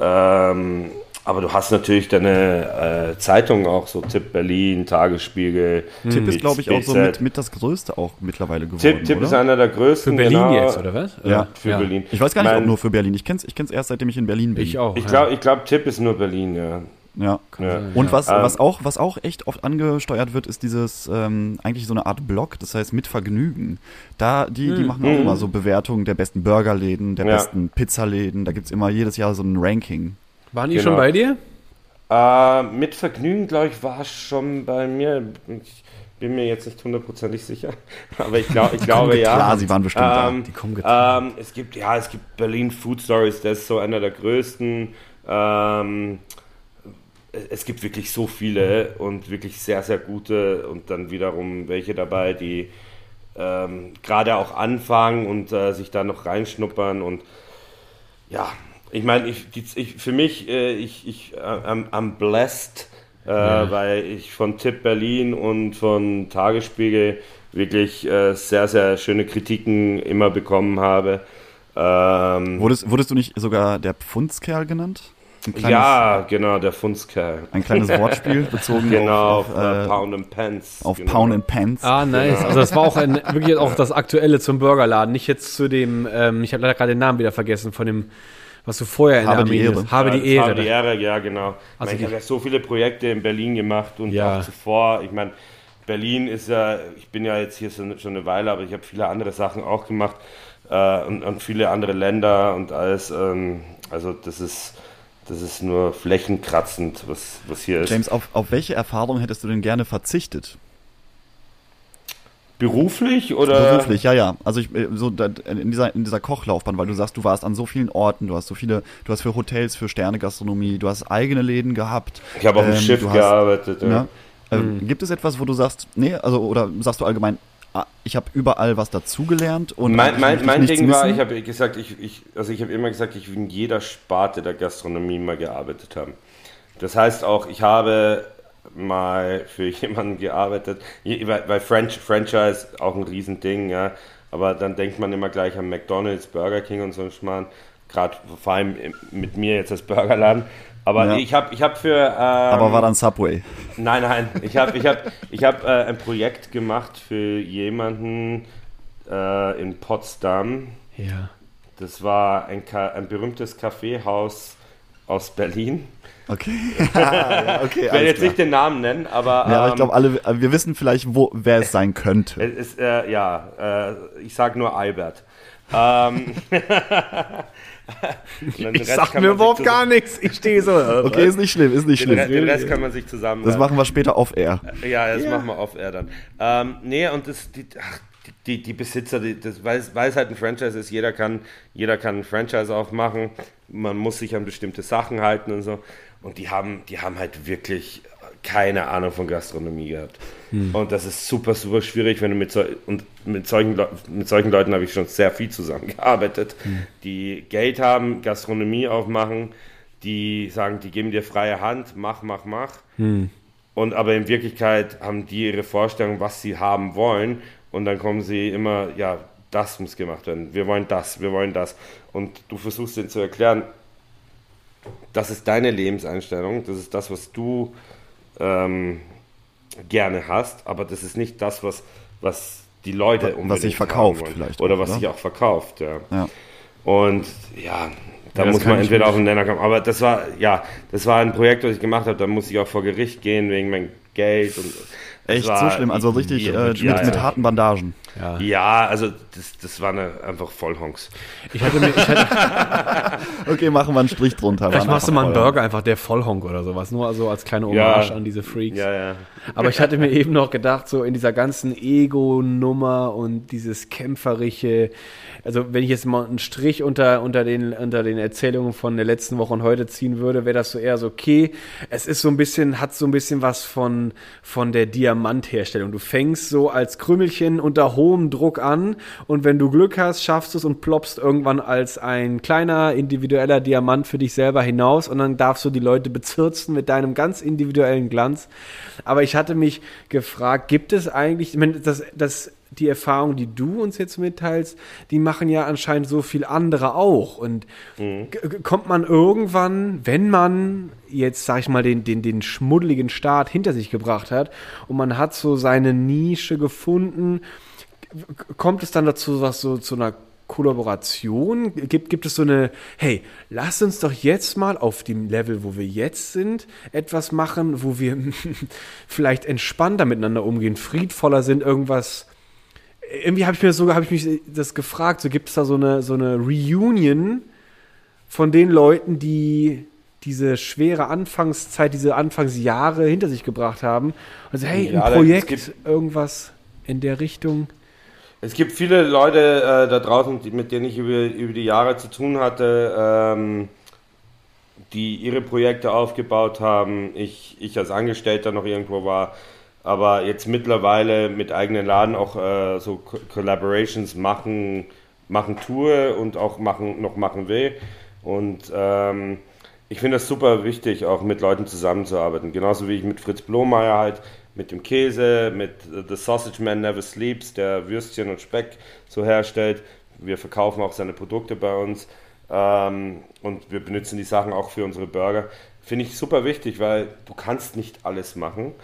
ähm, aber du hast natürlich deine äh, Zeitungen auch, so Tipp Berlin, Tagesspiegel. Tipp ist, glaube ich, auch so mit, mit das Größte auch mittlerweile geworden, Tipp, Tipp oder? ist einer der größten. Für Berlin genau, jetzt, oder was? Ja, Für Berlin. Ich weiß gar nicht, ob Mein- nur für Berlin. Ich kenn's, ich kenn's erst, seitdem ich in Berlin bin. Ich auch. Ich ja. glaube, ich glaub, Tipp ist nur Berlin, ja. Ja. ja. Und was, Ähm, was, auch, was auch echt oft angesteuert wird, ist dieses, ähm, eigentlich so eine Art Blog, das heißt mit Vergnügen. Da, die, die machen auch immer so Bewertungen der besten Burgerläden, der Ja. besten Pizzaläden. Da gibt's immer jedes Jahr so ein Ranking. Waren die Genau. schon bei dir? Äh, mit Vergnügen, glaube ich, war schon bei mir. Ich bin mir jetzt nicht hundertprozentig sicher, aber ich, glaub, ich glaube ja. Klar, sie waren bestimmt da. Ähm, Die kommen getan. ähm, es gibt, ja, es gibt Berlin Food Stories, das ist so einer der größten. Ähm, es gibt wirklich so viele und wirklich sehr, sehr gute und dann wiederum welche dabei, die ähm, gerade auch anfangen und äh, sich da noch reinschnuppern und ja, ich meine, ich, ich, für mich, äh, ich, ich, äh, am, am blessed, äh, weil ich von Tipp Berlin und von Tagesspiegel wirklich äh, sehr, sehr schöne Kritiken immer bekommen habe. Ähm, Wurdest, wurdest du nicht sogar der Pfundskerl genannt? Ein kleines, ja, genau, der Funzkerl. ein kleines Wortspiel bezogen Genau, auf, auf, auf, äh, äh, Pound and Pence. auf genau. Pound and Pants. Ah, nice. Also das war auch ein, wirklich auch das Aktuelle zum Burgerladen. Nicht jetzt zu dem, ähm, ich habe leider gerade den Namen wieder vergessen, von dem, was du vorher in Habe der Armee Ehre. Habe Ja, die Ehre. Habe die Ehre, ja, genau. Also ich ich habe ja so viele Projekte in Berlin gemacht und Ja. auch zuvor. Ich meine, Berlin ist ja, ich bin ja jetzt hier schon schon eine Weile, aber ich habe viele andere Sachen auch gemacht äh, und, und viele andere Länder und alles. Ähm, also das ist, das ist nur flächenkratzend, was, was hier ist. James, auf, auf welche Erfahrung hättest du denn gerne verzichtet? Beruflich oder? Beruflich, ja, ja. Also ich, äh, so in dieser in dieser Kochlaufbahn, weil du sagst, du warst an so vielen Orten, du hast so viele, du hast für Hotels, für Sternegastronomie, du hast eigene Läden gehabt. Ich habe auf dem Ähm, Schiff du hast- gearbeitet. Ja. Mhm. Ähm, Gibt es etwas, wo du sagst, nee, also oder sagst du allgemein, ich habe überall was dazugelernt und mein, mein, mein Ding war, ich habe gesagt, ich, ich, also ich habe immer gesagt, ich will in jeder Sparte der Gastronomie mal gearbeitet haben. Das heißt auch, ich habe mal für jemanden gearbeitet, weil, weil French, Franchise auch ein Riesending, ja. Aber dann denkt man immer gleich an McDonalds, Burger King und so ein Schmarrn. Gerade vor allem mit mir jetzt als Burgerladen. Aber Ja. ich habe ich hab für. Ähm, aber war dann Subway. Nein, nein. Ich habe ich hab, ich hab, äh, ein Projekt gemacht für jemanden äh, in Potsdam. Ja. Das war ein, Ka ein berühmtes Kaffeehaus aus Berlin. Okay. ja, okay, Ich werde jetzt klar. nicht den Namen nennen, aber, Ja, aber ich ähm, glaube, alle, wir wissen vielleicht, wo, wer es sein könnte. es ist, äh, ja, äh, ich sage nur Albert. Ähm, Ich sag mir überhaupt gar nichts. Ich stehe so. äh, Okay, ist nicht schlimm, ist nicht Den, Re schlimm. den Rest kann man sich zusammen. Das machen wir später off-air. Ja, das machen wir off-air dann. Ähm, nee, und das, die, ach, die, die, die Besitzer, die, das, weil, es- weil es halt ein Franchise ist, jeder kann, jeder kann ein Franchise aufmachen, man muss sich an bestimmte Sachen halten und so. Und die haben, die haben halt wirklich keine Ahnung von Gastronomie gehabt. Und das ist super, super schwierig, wenn du mit, so, und mit, solchen, Leu- mit solchen Leuten habe ich schon sehr viel zusammengearbeitet, die Geld haben, Gastronomie aufmachen, die sagen, die geben dir freie Hand, mach, mach, mach. Und aber in Wirklichkeit haben die ihre Vorstellung, was sie haben wollen. Und dann kommen sie immer, ja, das muss gemacht werden. Wir wollen das, wir wollen das. Und du versuchst ihnen zu erklären, das ist deine Lebenseinstellung, das ist das, was du ähm, gerne hast, aber das ist nicht das, was, was die Leute Was unbedingt sich verkauft vielleicht Oder auch, was oder? sich auch verkauft, ja. Ja. Und ja, da Ja, muss man entweder auf den Nenner kommen. Aber das war, ja, das war ein Projekt, das ich gemacht habe. Da musste ich auch vor Gericht gehen wegen meinem Geld. Und Echt war- so schlimm, also richtig ja, äh, mit, mit harten Bandagen. Ja. Ja, also das, das war eine, einfach Vollhonks. Ich hatte mir, ich hatte, Okay, machen wir einen Strich drunter. vielleicht machst du mal einen Burger einfach der Vollhonk oder sowas, nur also als kleine Hommage an diese Freaks. Ja, ja. Aber ich hatte mir eben noch gedacht, so in dieser ganzen Ego-Nummer und dieses kämpferische, also wenn ich jetzt mal einen Strich unter, unter, den, unter den Erzählungen von der letzten Woche und heute ziehen würde, wäre das so eher so, okay, es ist so ein bisschen, hat so ein bisschen was von, von der Diamantherstellung. Du fängst so als Krümelchen unter hohem Druck an und wenn du Glück hast, schaffst du es und ploppst irgendwann als ein kleiner individueller Diamant für dich selber hinaus und dann darfst du die Leute bezirzen mit deinem ganz individuellen Glanz. Aber ich hatte mich gefragt, gibt es eigentlich, ich meine, das, das, die Erfahrung, die du uns jetzt mitteilst, die machen ja anscheinend so viel andere auch. Und g- kommt man irgendwann, wenn man jetzt, sag ich mal, den, den, den schmuddeligen Start hinter sich gebracht hat und man hat so seine Nische gefunden, kommt es dann dazu, was so zu einer Kollaboration? Gibt, gibt es so eine, hey, lass uns doch jetzt mal auf dem Level, wo wir jetzt sind, etwas machen, wo wir vielleicht entspannter miteinander umgehen, friedvoller sind, irgendwas. Irgendwie habe ich mir so, habe ich mich das gefragt, so gibt es da so eine, so eine Reunion von den Leuten, die diese schwere Anfangszeit, diese Anfangsjahre hinter sich gebracht haben. Also, hey, Ja, ein Projekt, irgendwas in der Richtung. Es gibt viele Leute äh, da draußen, die, mit denen ich über, über die Jahre zu tun hatte, ähm, die ihre Projekte aufgebaut haben. Ich, ich als Angestellter noch irgendwo war, aber jetzt mittlerweile mit eigenen Laden auch äh, so Co Collaborations machen, machen tue und auch machen, noch machen will. Und ähm, ich finde das super wichtig, auch mit Leuten zusammenzuarbeiten. Genauso wie ich mit Fritz Blomeyer halt, mit dem Käse, mit äh, The Sausage Man Never Sleeps, der Würstchen und Speck so herstellt. Wir verkaufen auch seine Produkte bei uns ähm, und wir benutzen die Sachen auch für unsere Burger. Finde ich super wichtig, weil du kannst nicht alles machen.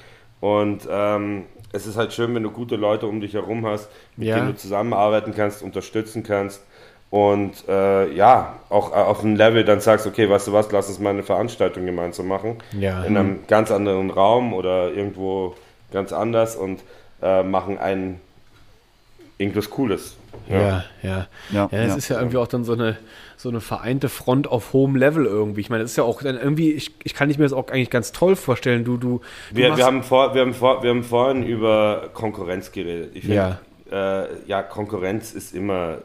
Und ähm, es ist halt schön, wenn du gute Leute um dich herum hast, mit Ja. denen du zusammenarbeiten kannst, unterstützen kannst. Und äh, ja, auch äh, auf einem Level dann sagst, okay, weißt du was, lass uns mal eine Veranstaltung gemeinsam machen. Ja. In einem ganz anderen Raum oder irgendwo ganz anders und äh, machen ein irgendwas Cooles. Ja, ja. Ja, Ja, ja. ist ja irgendwie auch dann so eine, so eine vereinte Front auf hohem Level irgendwie. Ich meine, das ist ja auch dann irgendwie, ich, ich kann ich mir das auch eigentlich ganz toll vorstellen. Du, du, du Wir, wir, haben vor, wir, haben vor, wir haben vorhin über Konkurrenz geredet. Ich finde, Ja. äh, ja, Konkurrenz ist immer,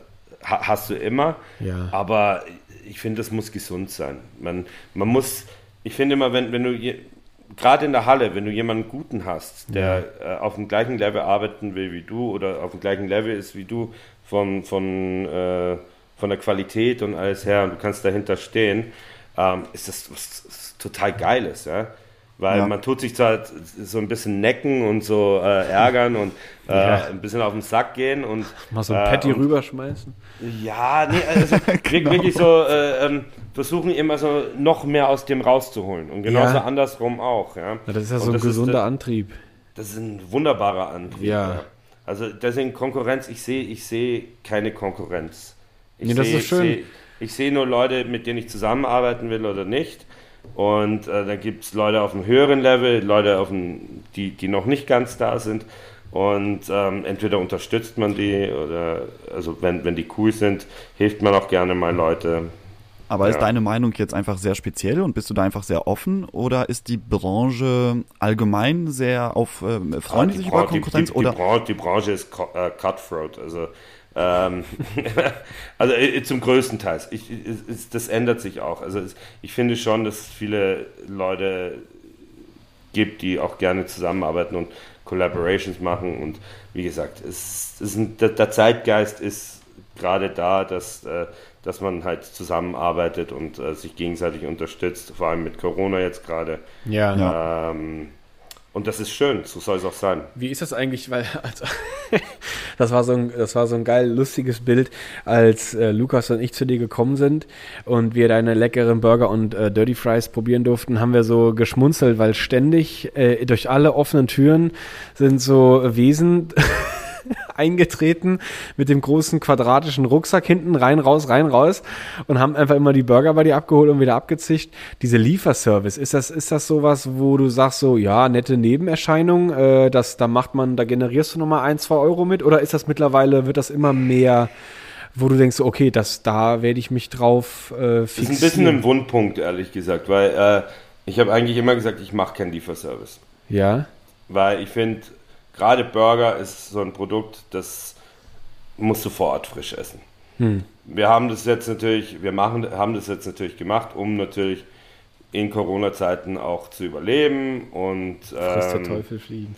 ha, hast du immer, Ja. aber ich finde, das muss gesund sein. Man, man muss, ich finde immer, wenn, wenn du, je- gerade in der Halle, wenn du jemanden Guten hast, der äh, auf dem gleichen Level arbeiten will wie du oder auf dem gleichen Level ist wie du, von, von, äh, von der Qualität und alles her, und du kannst dahinter stehen, ähm, ist das was, was total Geiles, ja. Weil Ja. man tut sich zwar so ein bisschen necken und so äh, ärgern und äh, Ja. ein bisschen auf den Sack gehen und mal so ein äh, Patty und- rüberschmeißen. ja, nee, also Genau. wirklich so äh, ähm, versuchen immer so noch mehr aus dem rauszuholen und genauso Ja. andersrum auch. Ja. Das ist ja Und so ein gesunder der- Antrieb. das ist ein wunderbarer Antrieb. Ja. Also deswegen Konkurrenz, ich sehe ich sehe keine Konkurrenz. Ich Nee, das sehe- ist schön. sehe- Ich sehe nur Leute, mit denen ich zusammenarbeiten will oder nicht. Und äh, dann gibt es Leute auf einem höheren Level, Leute, auf dem, die, die noch nicht ganz da sind. Und ähm, entweder unterstützt man die oder, also wenn, wenn die cool sind, hilft man auch gerne mal Leute. Aber ist Ja. deine Meinung jetzt einfach sehr speziell und bist du da einfach sehr offen oder ist die Branche allgemein sehr auf ähm, freundlich sich die, über Bran- die, Konkurrenz die, oder die, Branche, die Branche ist äh, cutthroat, also ähm, also äh, zum größten Teil. Ich, es- das ändert sich auch. Also ich finde schon, dass es viele Leute gibt, die auch gerne zusammenarbeiten und Collaborations machen. Und wie gesagt, es, es ist ein, der, der Zeitgeist ist gerade da, dass, äh, dass man halt zusammenarbeitet und äh, sich gegenseitig unterstützt, vor allem mit Corona jetzt gerade. Ja. Ja. Ähm, und das ist schön, so soll es auch sein. Wie ist das eigentlich? Weil also, das war so ein, das war so ein geil lustiges Bild, als äh, Lukas und ich zu dir gekommen sind und wir deine leckeren Burger und äh, Dirty Fries probieren durften, haben wir so geschmunzelt, weil ständig äh, durch alle offenen Türen sind so Wesen eingetreten mit dem großen quadratischen Rucksack hinten, rein, raus, rein, raus und haben einfach immer die Burger bei dir abgeholt und wieder abgezischt. Diese Lieferservice, ist das, ist das sowas, wo du sagst so, ja, nette Nebenerscheinung, äh, das, da macht man, da generierst du nochmal ein, zwei Euro mit oder ist das mittlerweile, wird das immer mehr wo du denkst, okay, das, da werde ich mich drauf äh, fixieren. Das ist ein bisschen ein Wundpunkt, ehrlich gesagt, weil äh, ich habe eigentlich immer gesagt, ich mache keinen Lieferservice. Ja. Weil ich finde, gerade Burger ist so ein Produkt, das musst du vor Ort frisch essen. Hm. Wir haben das jetzt natürlich, wir machen, haben das jetzt natürlich gemacht, um natürlich in Corona-Zeiten auch zu überleben und ähm, der Teufel fliegen.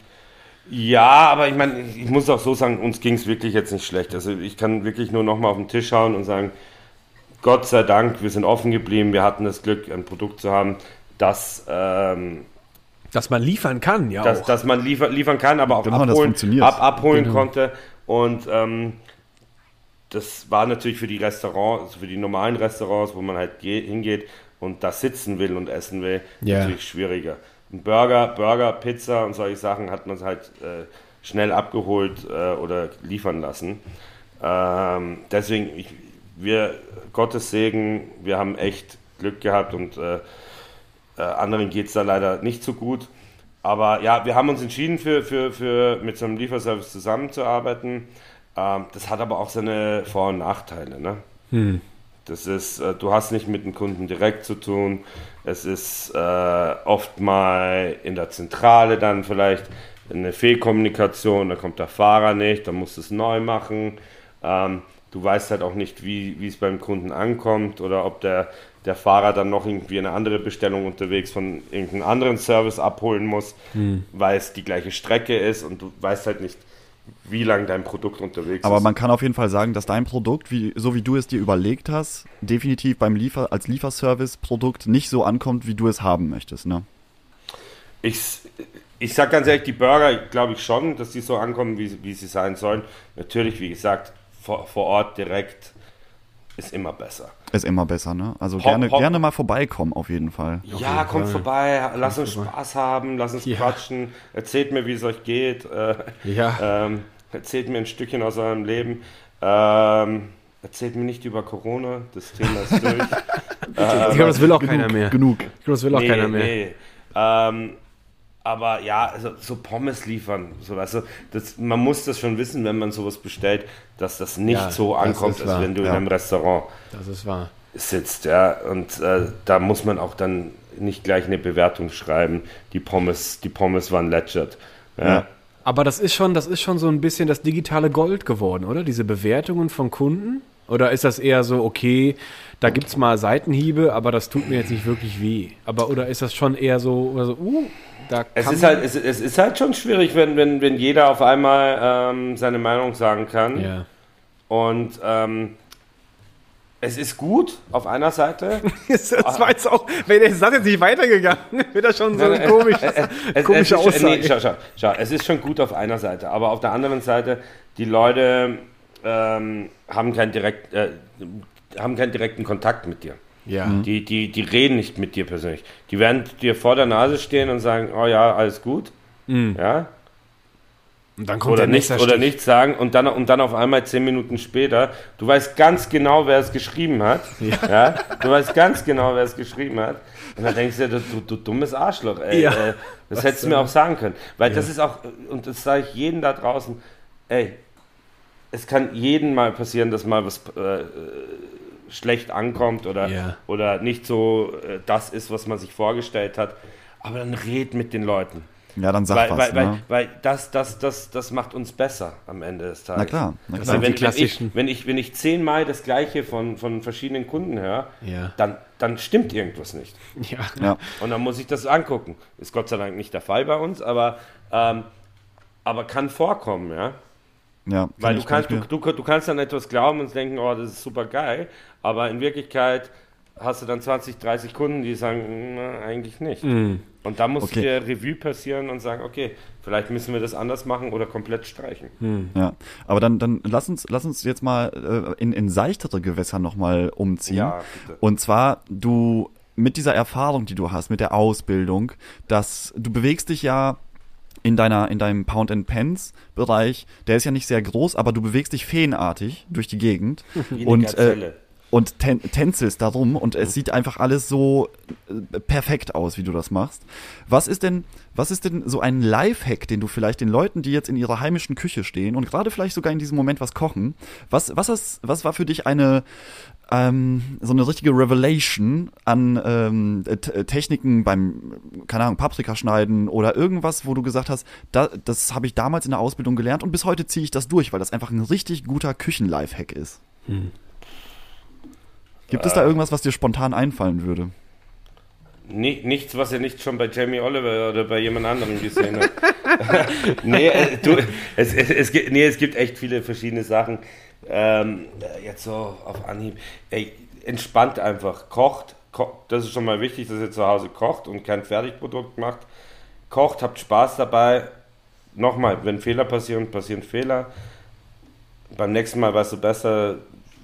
Ja, aber ich meine, ich muss auch so sagen, uns ging es wirklich jetzt nicht schlecht. Also ich kann wirklich nur nochmal auf den Tisch schauen und sagen, Gott sei Dank, wir sind offen geblieben, wir hatten das Glück, ein Produkt zu haben, das ähm, dass man liefern kann, ja. Dass, auch. dass man liefer, liefern kann, aber auch genau, abholen, ab, abholen genau. konnte. Und ähm, das war natürlich für die Restaurants, also für die normalen Restaurants, wo man halt hingeht und da sitzen will und essen will, ja. natürlich schwieriger. Ein Burger, Burger, Pizza und solche Sachen hat man halt äh, schnell abgeholt äh, oder liefern lassen. Ähm, deswegen, ich, wir, Gottes Segen, wir haben echt Glück gehabt und äh, äh, anderen geht es da leider nicht so gut. Aber ja, wir haben uns entschieden, für, für, für, mit so einem Lieferservice zusammenzuarbeiten. Ähm, das hat aber auch seine Vor- und Nachteile. Ne? Hm. Das ist, äh, du hast nicht mit dem Kunden direkt zu tun. Es ist äh, oft mal in der Zentrale dann vielleicht eine Fehlkommunikation, da kommt der Fahrer nicht, dann musst du es neu machen. Ähm, du weißt halt auch nicht, wie, wie es beim Kunden ankommt oder ob der der Fahrer dann noch irgendwie eine andere Bestellung unterwegs von irgendeinem anderen Service abholen muss, hm. weil es die gleiche Strecke ist und du weißt halt nicht, wie lange dein Produkt unterwegs Aber ist. Aber man kann auf jeden Fall sagen, dass dein Produkt, wie, so wie du es dir überlegt hast, definitiv beim Liefer als Lieferservice-Produkt nicht so ankommt, wie du es haben möchtest, ne? Ich, ich sag ganz ehrlich, die Burger glaube ich schon, dass die so ankommen, wie, wie sie sein sollen. Natürlich, wie gesagt, vor, vor Ort direkt ist immer besser. Ist immer besser, ne? Also Pop, gerne, Pop. gerne mal vorbeikommen, auf jeden Fall. Ja, kommt vorbei, lass uns Spaß haben, lass uns ja. quatschen, erzählt mir, wie es euch geht. Äh, ja. Ähm, erzählt mir ein Stückchen aus eurem Leben. Ähm, erzählt mir nicht über Corona, das Thema ist durch. ich glaube, das will auch genug, keiner mehr. Genug. Ich glaube, das will auch nee, keiner mehr. Nee. Ähm, aber ja, also so Pommes liefern, so weißt du, das, man muss das schon wissen, wenn man sowas bestellt, dass das nicht ja, so ankommt, als wenn du ja. in einem Restaurant das ist wahr. sitzt, ja. Und äh, da muss man auch dann nicht gleich eine Bewertung schreiben. Die Pommes, die Pommes waren legit. Ja. ja. Aber das ist schon, das ist schon so ein bisschen das digitale Gold geworden, oder? Diese Bewertungen von Kunden. Oder ist das eher so, okay, da gibt es mal Seitenhiebe, aber das tut mir jetzt nicht wirklich weh? Aber oder ist das schon eher so, oder so uh, da es ist halt, es, es, ist halt schon schwierig, wenn, wenn, wenn jeder auf einmal ähm, seine Meinung sagen kann. Ja. Und ähm, es ist gut auf einer Seite. das war jetzt auch, wenn der Satz jetzt nicht weitergegangen, wird das schon so ein komisch, es, komische es Aussage. Nee, schau, schau, schau, es ist schon gut auf einer Seite, aber auf der anderen Seite, die Leute ähm, haben, kein direkt, äh, haben keinen direkten Kontakt mit dir. Ja. Mhm. Die, die, die reden nicht mit dir persönlich. Die werden dir vor der Nase stehen und sagen, oh ja, alles gut. Mhm. Ja. Und dann kommt oder, der nicht, oder nichts sagen und dann, und dann auf einmal zehn Minuten später, du weißt ganz genau, wer es geschrieben hat. Ja. ja? Du weißt ganz genau, wer es geschrieben hat. Und dann denkst du, du, du, du dummes Arschloch, ey. Ja. Äh, das Was hättest du mir auch sagen können. Weil ja. das ist auch, und das sage ich jedem da draußen, ey, es kann jedem mal passieren, dass mal was äh, schlecht ankommt oder, yeah. oder nicht so äh, das ist, was man sich vorgestellt hat. Aber dann red mit den Leuten. Ja, dann sag weil, was. Weil, ne? weil, weil das, das, das, das macht uns besser am Ende des Tages. Na klar. Na klar. Wenn, wenn, ich, wenn, ich, wenn ich zehnmal das Gleiche von, von verschiedenen Kunden höre, ja. dann, dann stimmt irgendwas nicht. Ja. ja. Und dann muss ich das angucken. Ist Gott sei Dank nicht der Fall bei uns, aber, ähm, aber kann vorkommen, ja. Ja, Weil du kannst, du, du, du, kannst dann etwas glauben und denken, oh, das ist super geil, aber in Wirklichkeit hast du dann 20, 30 Kunden, die sagen, na, eigentlich nicht. Mm. Und da muss okay. dir Revue passieren und sagen, okay, vielleicht müssen wir das anders machen oder komplett streichen. Mm. Ja, aber dann, dann lass uns, lass uns jetzt mal äh, in, in seichtere Gewässer nochmal umziehen. Ja, bitte. Und zwar, du mit dieser Erfahrung, die du hast, mit der Ausbildung, dass du bewegst dich ja in deiner in deinem Pound and Pence Bereich, der ist ja nicht sehr groß, aber du bewegst dich feenartig durch die Gegend Wie und äh, und tänzelst darum und es sieht einfach alles so äh, perfekt aus, wie du das machst. Was ist denn was ist denn so ein Lifehack, den du vielleicht den Leuten, die jetzt in ihrer heimischen Küche stehen und gerade vielleicht sogar in diesem Moment was kochen, was was ist, was war für dich eine ähm, so eine richtige Revelation an ähm, T Techniken beim, keine Ahnung, Paprika schneiden oder irgendwas, wo du gesagt hast, da, das habe ich damals in der Ausbildung gelernt und bis heute ziehe ich das durch, weil das einfach ein richtig guter Küchen-Lifehack ist. Gibt es da irgendwas, was dir spontan einfallen würde? Nicht, nichts, was ihr nicht schon bei Jamie Oliver oder bei jemand anderem gesehen habt. nee, äh, du, es, es, es, nee, es gibt echt viele verschiedene Sachen. Ähm, jetzt so auf Anhieb. Ey, entspannt einfach. Kocht. Ko das ist schon mal wichtig, dass ihr zu Hause kocht und kein Fertigprodukt macht. Kocht, habt Spaß dabei. Nochmal, wenn Fehler passieren, passieren Fehler. Beim nächsten Mal weißt du besser,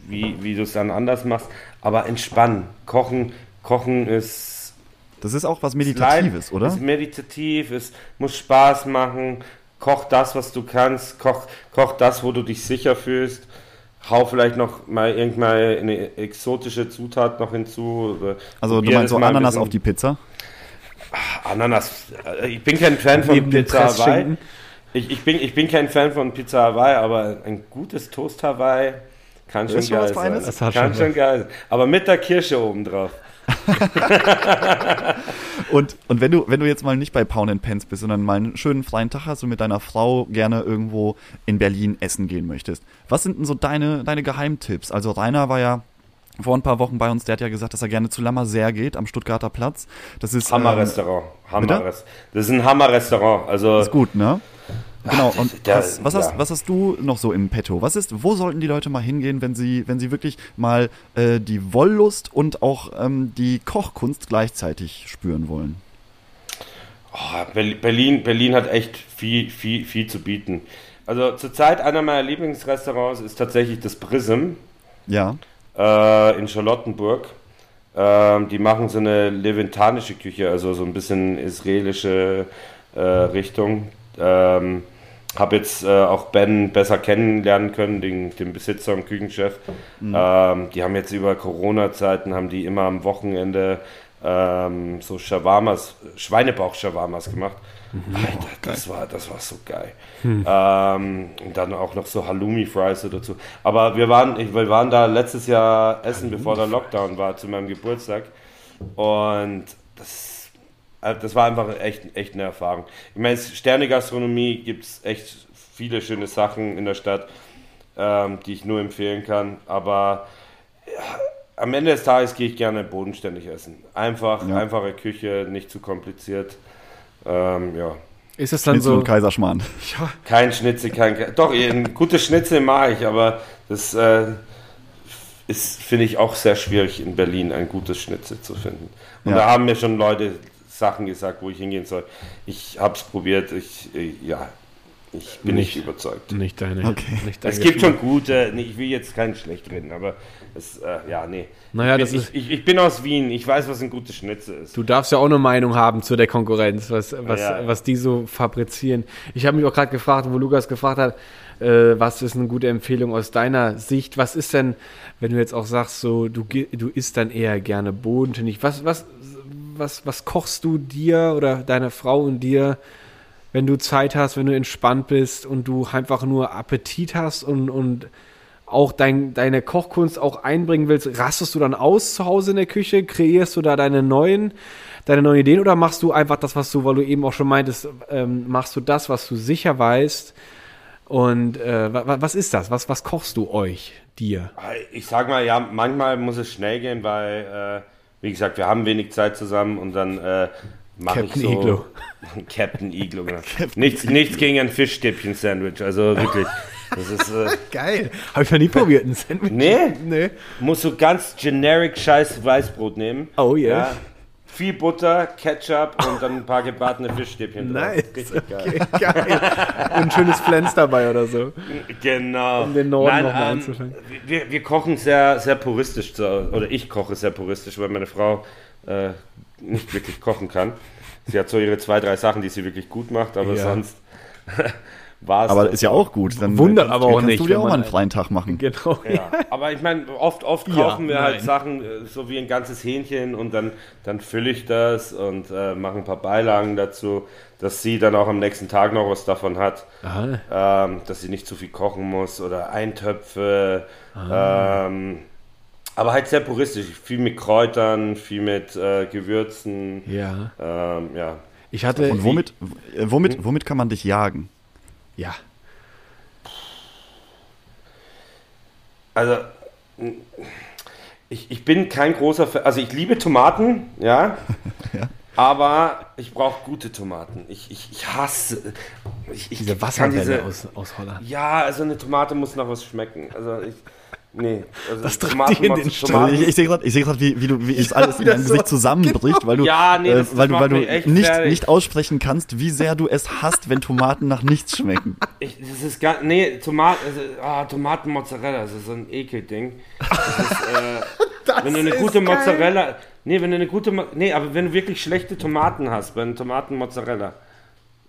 wie, wie du es dann anders machst. Aber entspannen. Kochen, Kochen ist Das ist auch was ist Meditatives, leid- oder? Ist meditativ, es muss Spaß machen. Koch das, was du kannst. Koch, koch das, wo du dich sicher fühlst. Hau vielleicht noch mal irgendwann eine exotische Zutat noch hinzu. Also du meinst so Ananas auf die Pizza? Ananas. äh, Ich bin kein Fan von Neben Pizza Hawaii. Ich, ich, bin, ich bin kein Fan von Pizza Hawaii, aber ein gutes Toast Hawaii kann schon was geil Feines. sein. Das kann schon schon geil sein. Aber mit der Kirsche oben drauf. Und, und wenn du, wenn du jetzt mal nicht bei Pound and Pence bist, sondern mal einen schönen freien Tag hast und mit deiner Frau gerne irgendwo in Berlin essen gehen möchtest, was sind denn so deine, deine Geheimtipps? Also Rainer war ja vor ein paar Wochen bei uns, der hat ja gesagt, dass er gerne zu Lammerseer geht am Stuttgarter Platz. Das ist, ähm, Hammerrestaurant. bitte? Hammerrestaurant. Das ist ein Hammerrestaurant. Also ist gut, ne? Genau, und der- was, was, hast, ja. was hast du noch so im Petto? Was ist, wo sollten die Leute mal hingehen, wenn sie, wenn sie wirklich mal äh, die Wollust und auch ähm, die Kochkunst gleichzeitig spüren wollen? Oh, Berl- Berlin, Berlin hat echt viel, viel, viel zu bieten. Also zurzeit einer meiner Lieblingsrestaurants ist tatsächlich das Prism Ja. äh, in Charlottenburg. Ähm, die machen so eine leventanische Küche, also so ein bisschen israelische äh, Richtung. Ähm, habe jetzt äh, auch Ben besser kennenlernen können, den, den Besitzer und Küchenchef. Ähm, die haben jetzt über Corona-Zeiten, haben die immer am Wochenende ähm, so Shawarmas, Schweinebauch-Shawarmas gemacht. Alter, das war, das war so geil. Ähm, und dann auch noch so Halloumi-Fries dazu. Aber wir waren, wir waren da letztes Jahr essen, bevor der Lockdown war, zu meinem Geburtstag. Und das, äh, das war einfach echt, echt eine Erfahrung. Ich meine, Sterne-Gastronomie gibt es echt viele schöne Sachen in der Stadt, ähm, die ich nur empfehlen kann. Aber ja, am Ende des Tages gehe ich gerne bodenständig essen. Einfach, Ja. einfache Küche, nicht zu kompliziert. Ähm, ja. Ist es dann Schnitzel so, und Kaiserschmarrn. Kein Schnitzel, kein. Ke- Doch, ein gutes Schnitzel mag ich, aber das äh, ist, finde ich, auch sehr schwierig in Berlin, ein gutes Schnitzel zu finden. Und Ja. da haben mir schon Leute Sachen gesagt, wo ich hingehen soll. Ich habe es probiert, ich, äh, ja, ich bin nicht, Nicht. überzeugt. nicht deine, Okay. nicht dein Es gibt schon gute, nee, ich will jetzt keinen schlecht reden, aber es, äh, ja, nee. Naja, ich, das bin, ist- ich, ich, bin aus Wien, ich weiß, was ein gutes Schnitzel ist. Du darfst ja auch eine Meinung haben zu der Konkurrenz, was, was, Ja, ja. was die so fabrizieren. Ich habe mich auch gerade gefragt, wo Lukas gefragt hat, äh, was ist eine gute Empfehlung aus deiner Sicht? Was ist denn, wenn du jetzt auch sagst, so du, du isst dann eher gerne bodenständig? Was, was, was, was kochst du dir oder deiner Frau und dir, wenn du Zeit hast, wenn du entspannt bist und du einfach nur Appetit hast und, und auch dein, deine Kochkunst auch einbringen willst, rastest du dann aus zu Hause in der Küche? Kreierst du da deine neuen, deine neuen Ideen oder machst du einfach das, was du, weil du eben auch schon meintest, ähm, machst du das, was du sicher weißt? Und äh, wa, wa- was ist das? Was, was kochst du euch, dir? Ich sag mal, ja, manchmal muss es schnell gehen, weil, äh, wie gesagt, wir haben wenig Zeit zusammen und dann äh, mache ich Captain so. Iglo. Captain Iglo, genau. nichts, nichts gegen ein Fischstäbchen-Sandwich, also wirklich. Das ist, äh, Geil. Habe ich noch nie probiert, ein Sandwich. nee, Nee. musst du ganz generic scheiß Weißbrot nehmen. Oh, yeah. Ja, viel Butter, Ketchup und dann ein paar gebratene Fischstäbchen drauf. Nice. Richtig geil. Okay, geil. Und ein schönes Pflanz dabei oder so. Genau. Um den Norden noch mal ähm, einzufangen. wir, wir kochen sehr, sehr puristisch, oder ich koche sehr puristisch, weil meine Frau äh, nicht wirklich kochen kann. Sie hat so ihre zwei, drei Sachen, die sie wirklich gut macht, aber Ja. sonst war es. Aber das ist ja auch gut. Dann Wundert kannst, aber auch kannst nicht, du dir auch mal man- einen freien Tag machen. Genau. Ja, aber ich meine, oft, oft Ja, kaufen wir halt nein. Sachen, äh, so wie ein ganzes Hähnchen und dann, dann fülle ich das und äh, mache ein paar Beilagen dazu, dass sie dann auch am nächsten Tag noch was davon hat, ähm, dass sie nicht zu viel kochen muss oder Eintöpfe. Ah. Ähm, aber halt sehr puristisch, viel mit Kräutern, viel mit äh, Gewürzen. Ja. Ähm, ja. Ich hatte. Und womit, äh, womit, womit kann man dich jagen? Ja. Also, ich, ich bin kein großer Fan. Also, ich liebe Tomaten, ja. Aber ich brauche gute Tomaten. Ich, ich, ich hasse. Ich, ich Diese kann Wasserwelle diese- aus, aus Holland. Ja, also eine Tomate muss nach was schmecken. Also, ich. Nee. Also Das treibt dich in den. Tomaten, Ich, ich sehe gerade, seh grad, wie, wie, du, wie es alles in deinem so. Gesicht zusammenbricht, weil du, Ja, nee, äh, weil du, weil du nicht, fertig. nicht aussprechen kannst, wie sehr du es hasst, wenn Tomaten nach nichts schmecken. Ich, das ist gar. Nee, Tomaten. Also, ah, Tomaten-Mozzarella, das ist so ein Ekelding. Das ist, äh, wenn du eine gute geil. Mozzarella. Nee, wenn du eine gute. Nee, aber wenn du wirklich schlechte Tomaten hast, bei einem Tomaten-Mozzarella.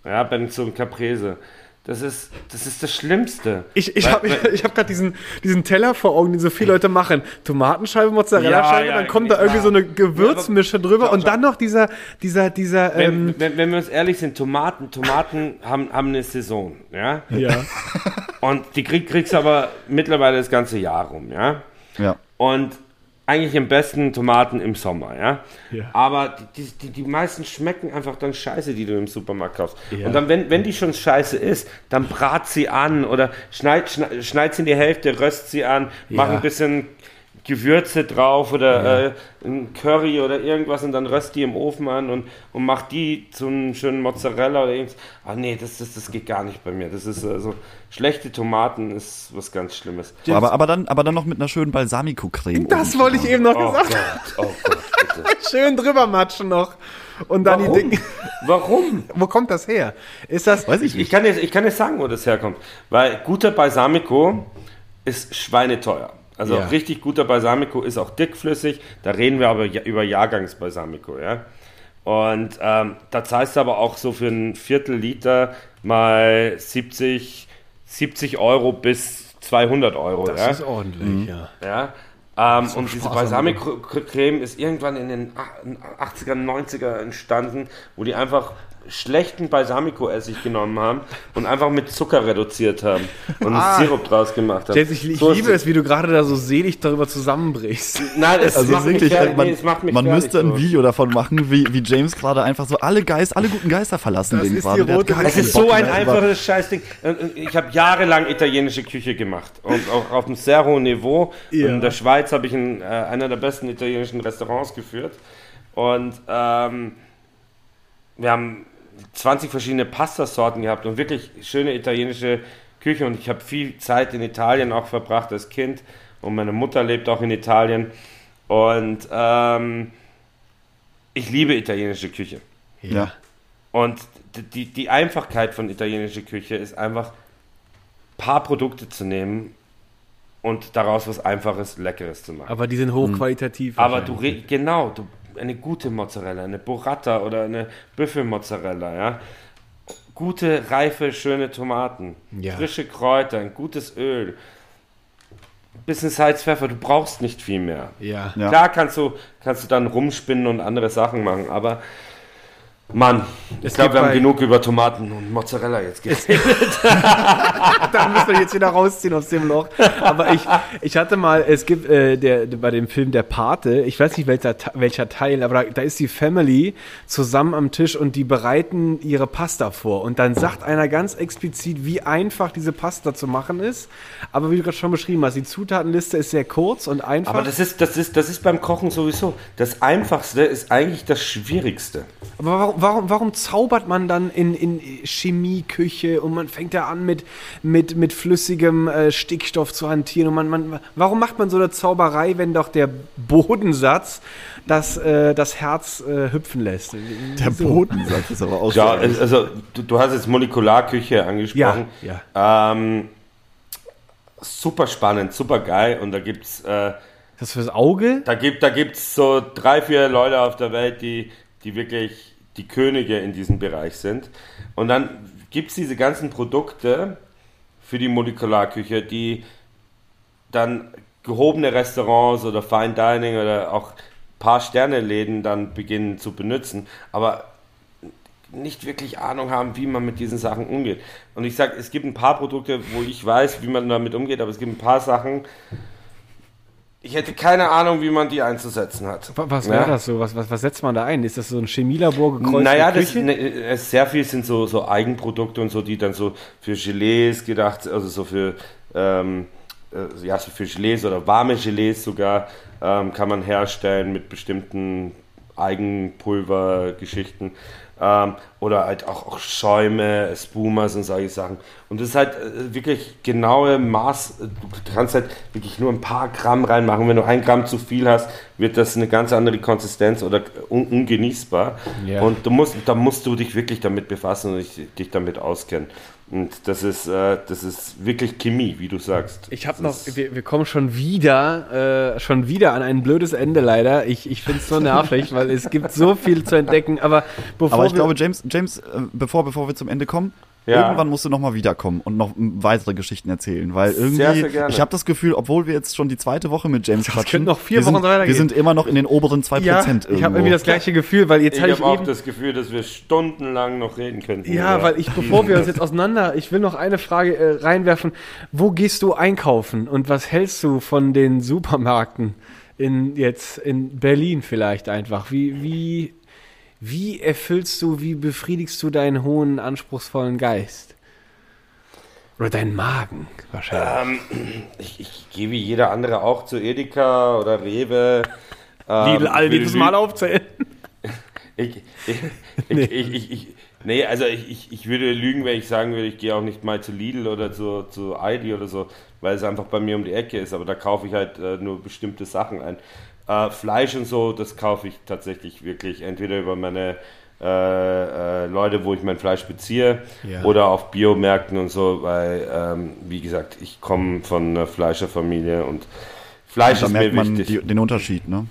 Ja, bei so einem Caprese. Das ist, das ist das Schlimmste. Ich, ich habe hab gerade diesen, diesen Teller vor Augen, den so viele Leute machen. Tomatenscheibe, Mozzarella-Scheibe, Ja, ja, dann kommt da ja. irgendwie so eine Gewürzmische drüber schau, und dann noch dieser, dieser, dieser, wenn, ähm, wenn, wenn wir uns ehrlich sind, Tomaten, Tomaten haben, haben eine Saison, ja. ja. Und die krieg, kriegst du aber mittlerweile das ganze Jahr rum, ja. Ja. Und eigentlich am besten Tomaten im Sommer, ja. Ja. Aber die, die, die meisten schmecken einfach dann scheiße, die du im Supermarkt kaufst. Ja. Und dann, wenn, wenn die schon scheiße ist, dann brat sie an oder schneid, schneid, schneid sie in die Hälfte, röst sie an, mach Ja. ein bisschen Gewürze drauf oder äh, ein Curry oder irgendwas und dann röst die im Ofen an und, und mach die zu einem schönen Mozzarella oder irgendwas. Ah nee, das, das, das geht gar nicht bei mir. Das ist also, schlechte Tomaten ist was ganz Schlimmes. Aber, aber, dann, aber dann noch mit einer schönen Balsamico-Creme. Das wollte ich eben noch Oh gesagt. Gott, oh Gott, bitte. Schön drüber matschen noch. Und dann die Warum? Dinge. Warum? Wo kommt das her? Ist das. Weiß ich Ich nicht. kann, jetzt, ich kann jetzt sagen, wo das herkommt. Weil guter Balsamico ist schweineteuer. Also Ja. richtig guter Balsamico ist auch dickflüssig. Da reden wir aber über Jahrgangsbalsamico, ja. Und ähm, da zahlst du aber auch so für ein Viertel Liter mal 70, 70 Euro bis 200 Euro. Das ja? ist ordentlich, ja. Ja. Ähm, und diese Balsamico-Creme ist irgendwann in den ach- 80er, 90er entstanden, wo die einfach schlechten Balsamico-Essig genommen haben und einfach mit Zucker reduziert haben und Ah. einen Sirup draus gemacht haben. Jens, ich, ich So ist liebe es, wie du gerade da so selig darüber zusammenbrichst. Nein, es Also macht wirklich, mich fertig. man, nee, es macht mich man müsste ein so. Video davon machen, wie, wie James gerade einfach so alle Geist, alle guten Geister verlassen Das den ist gerade. Es ist so ein einfaches Scheißding. Ich habe jahrelang italienische Küche gemacht und auch auf einem sehr hohen Niveau. Ja. In der Schweiz habe ich in, äh, einer der besten italienischen Restaurants geführt. Und ähm, wir haben 20 verschiedene Pastasorten gehabt und wirklich schöne italienische Küche. Und ich habe viel Zeit in Italien auch verbracht als Kind. Und meine Mutter lebt auch in Italien. Und ähm, ich liebe italienische Küche. Ja. Und die, die Einfachkeit von italienischer Küche ist einfach, ein paar Produkte zu nehmen und daraus was Einfaches, Leckeres zu machen. Aber die sind hochqualitativ. Aber du, re- genau, du, eine gute Mozzarella, eine Burrata oder eine Büffelmozzarella, ja. Gute, reife, schöne Tomaten, Ja. frische Kräuter, ein gutes Öl, bisschen Salz, Pfeffer, du brauchst nicht viel mehr. Ja. Ja. Klar kannst du, kannst du dann rumspinnen und andere Sachen machen, aber Mann, ich glaube, wir haben genug über Tomaten und Mozzarella jetzt geredet. da müssen wir jetzt wieder rausziehen aus dem Loch. Aber ich, ich hatte mal, es gibt äh, der, bei dem Film Der Pate, ich weiß nicht welcher, welcher Teil, aber da, da ist die Family zusammen am Tisch und die bereiten ihre Pasta vor. Und dann sagt einer ganz explizit, wie einfach diese Pasta zu machen ist. Aber wie du gerade schon beschrieben hast, die Zutatenliste ist sehr kurz und einfach. Aber das ist, das, ist, das ist beim Kochen sowieso. Das Einfachste ist eigentlich das Schwierigste. Aber warum, warum, warum zaubert man dann in, in Chemieküche und man fängt da an mit, mit, mit flüssigem äh, Stickstoff zu hantieren? Und man, man, warum macht man so eine Zauberei, wenn doch der Bodensatz das, äh, das Herz äh, hüpfen lässt? Der Bodensatz ist aber auch Ja, so. also du, du hast jetzt Molekularküche angesprochen. Ja, Ähm, super spannend, super geil. Und da gibt's, äh, Das fürs Auge? da gibt, da gibt's so drei, vier Leute auf der Welt, die, die wirklich die Könige in diesem Bereich sind. Und dann gibt es diese ganzen Produkte für die Molekularküche, die dann gehobene Restaurants oder Fine Dining oder auch paar Sterne-Läden dann beginnen zu benutzen, aber nicht wirklich Ahnung haben, wie man mit diesen Sachen umgeht. Und ich sage, es gibt ein paar Produkte, wo ich weiß, wie man damit umgeht, aber es gibt ein paar Sachen, ich hätte keine Ahnung, wie man die einzusetzen hat. Wa- Was wäre Ja. das so? Was, was, was setzt man da ein? Ist das so ein Chemielabor gekreuzt Naja, das, ne, es- sehr viel sind so, so Eigenprodukte und so, die dann so für Gelees gedacht, also so für, ähm, äh, ja, so für Gelees oder warme Gelees sogar ähm, kann man herstellen mit bestimmten Eigenpulvergeschichten. Ähm, oder halt auch, auch Schäume, Spumas und solche Sachen. Und das ist halt äh, wirklich genaue Maß. Du kannst halt wirklich nur ein paar Gramm reinmachen. Wenn du ein Gramm zu viel hast, wird das eine ganz andere Konsistenz oder un ungenießbar. Ja. Und du musst, da musst du dich wirklich damit befassen und dich, dich damit auskennen. Und das ist, äh, das ist wirklich Chemie, wie du sagst. Ich habe noch, wir, wir kommen schon wieder, äh, schon wieder an ein blödes Ende leider. Ich, ich finde es so nervig, weil es gibt so viel zu entdecken. Aber bevor Aber ich wir, glaube, James, James, äh, bevor, bevor wir zum Ende kommen, Ja. irgendwann musst du noch mal wiederkommen und noch weitere Geschichten erzählen, weil irgendwie, Sehr, sehr gerne. ich habe das Gefühl, obwohl wir jetzt schon die zweite Woche mit James quatschen, könnte noch vier wir Wochen sind, weitergehen. wir sind immer noch in den oberen 2% ja, irgendwo. ich habe irgendwie das gleiche Gefühl, weil jetzt ich habe ich auch eben, das Gefühl, dass wir stundenlang noch reden könnten. ja, weil ich, bevor wir uns jetzt auseinander, ich will noch eine Frage äh, reinwerfen. Wo gehst du einkaufen und was hältst du von den Supermärkten in jetzt in Berlin vielleicht einfach? Wie wie wie erfüllst du, wie befriedigst du deinen hohen anspruchsvollen Geist? Oder deinen Magen wahrscheinlich. Ich, ich gehe wie jeder andere auch zu Edeka oder Rewe. Ähm, Lidl, all will jedes Mal aufzählen. Ich, ich, ich, ich, ich, ich, nee, also ich, ich, ich würde lügen, wenn ich sagen würde, ich gehe auch nicht mal zu Lidl oder zu, zu Aldi oder so, weil es einfach bei mir um die Ecke ist. Aber da kaufe ich halt äh, nur bestimmte Sachen ein. Äh, Fleisch und so, das kaufe ich tatsächlich wirklich entweder über meine äh, äh, Leute, wo ich mein Fleisch beziehe, Ja. oder auf Biomärkten und so, weil, ähm, wie gesagt, ich komme von einer Fleischerfamilie und Fleisch da ist merkt mir man wichtig. die, den Unterschied, ne?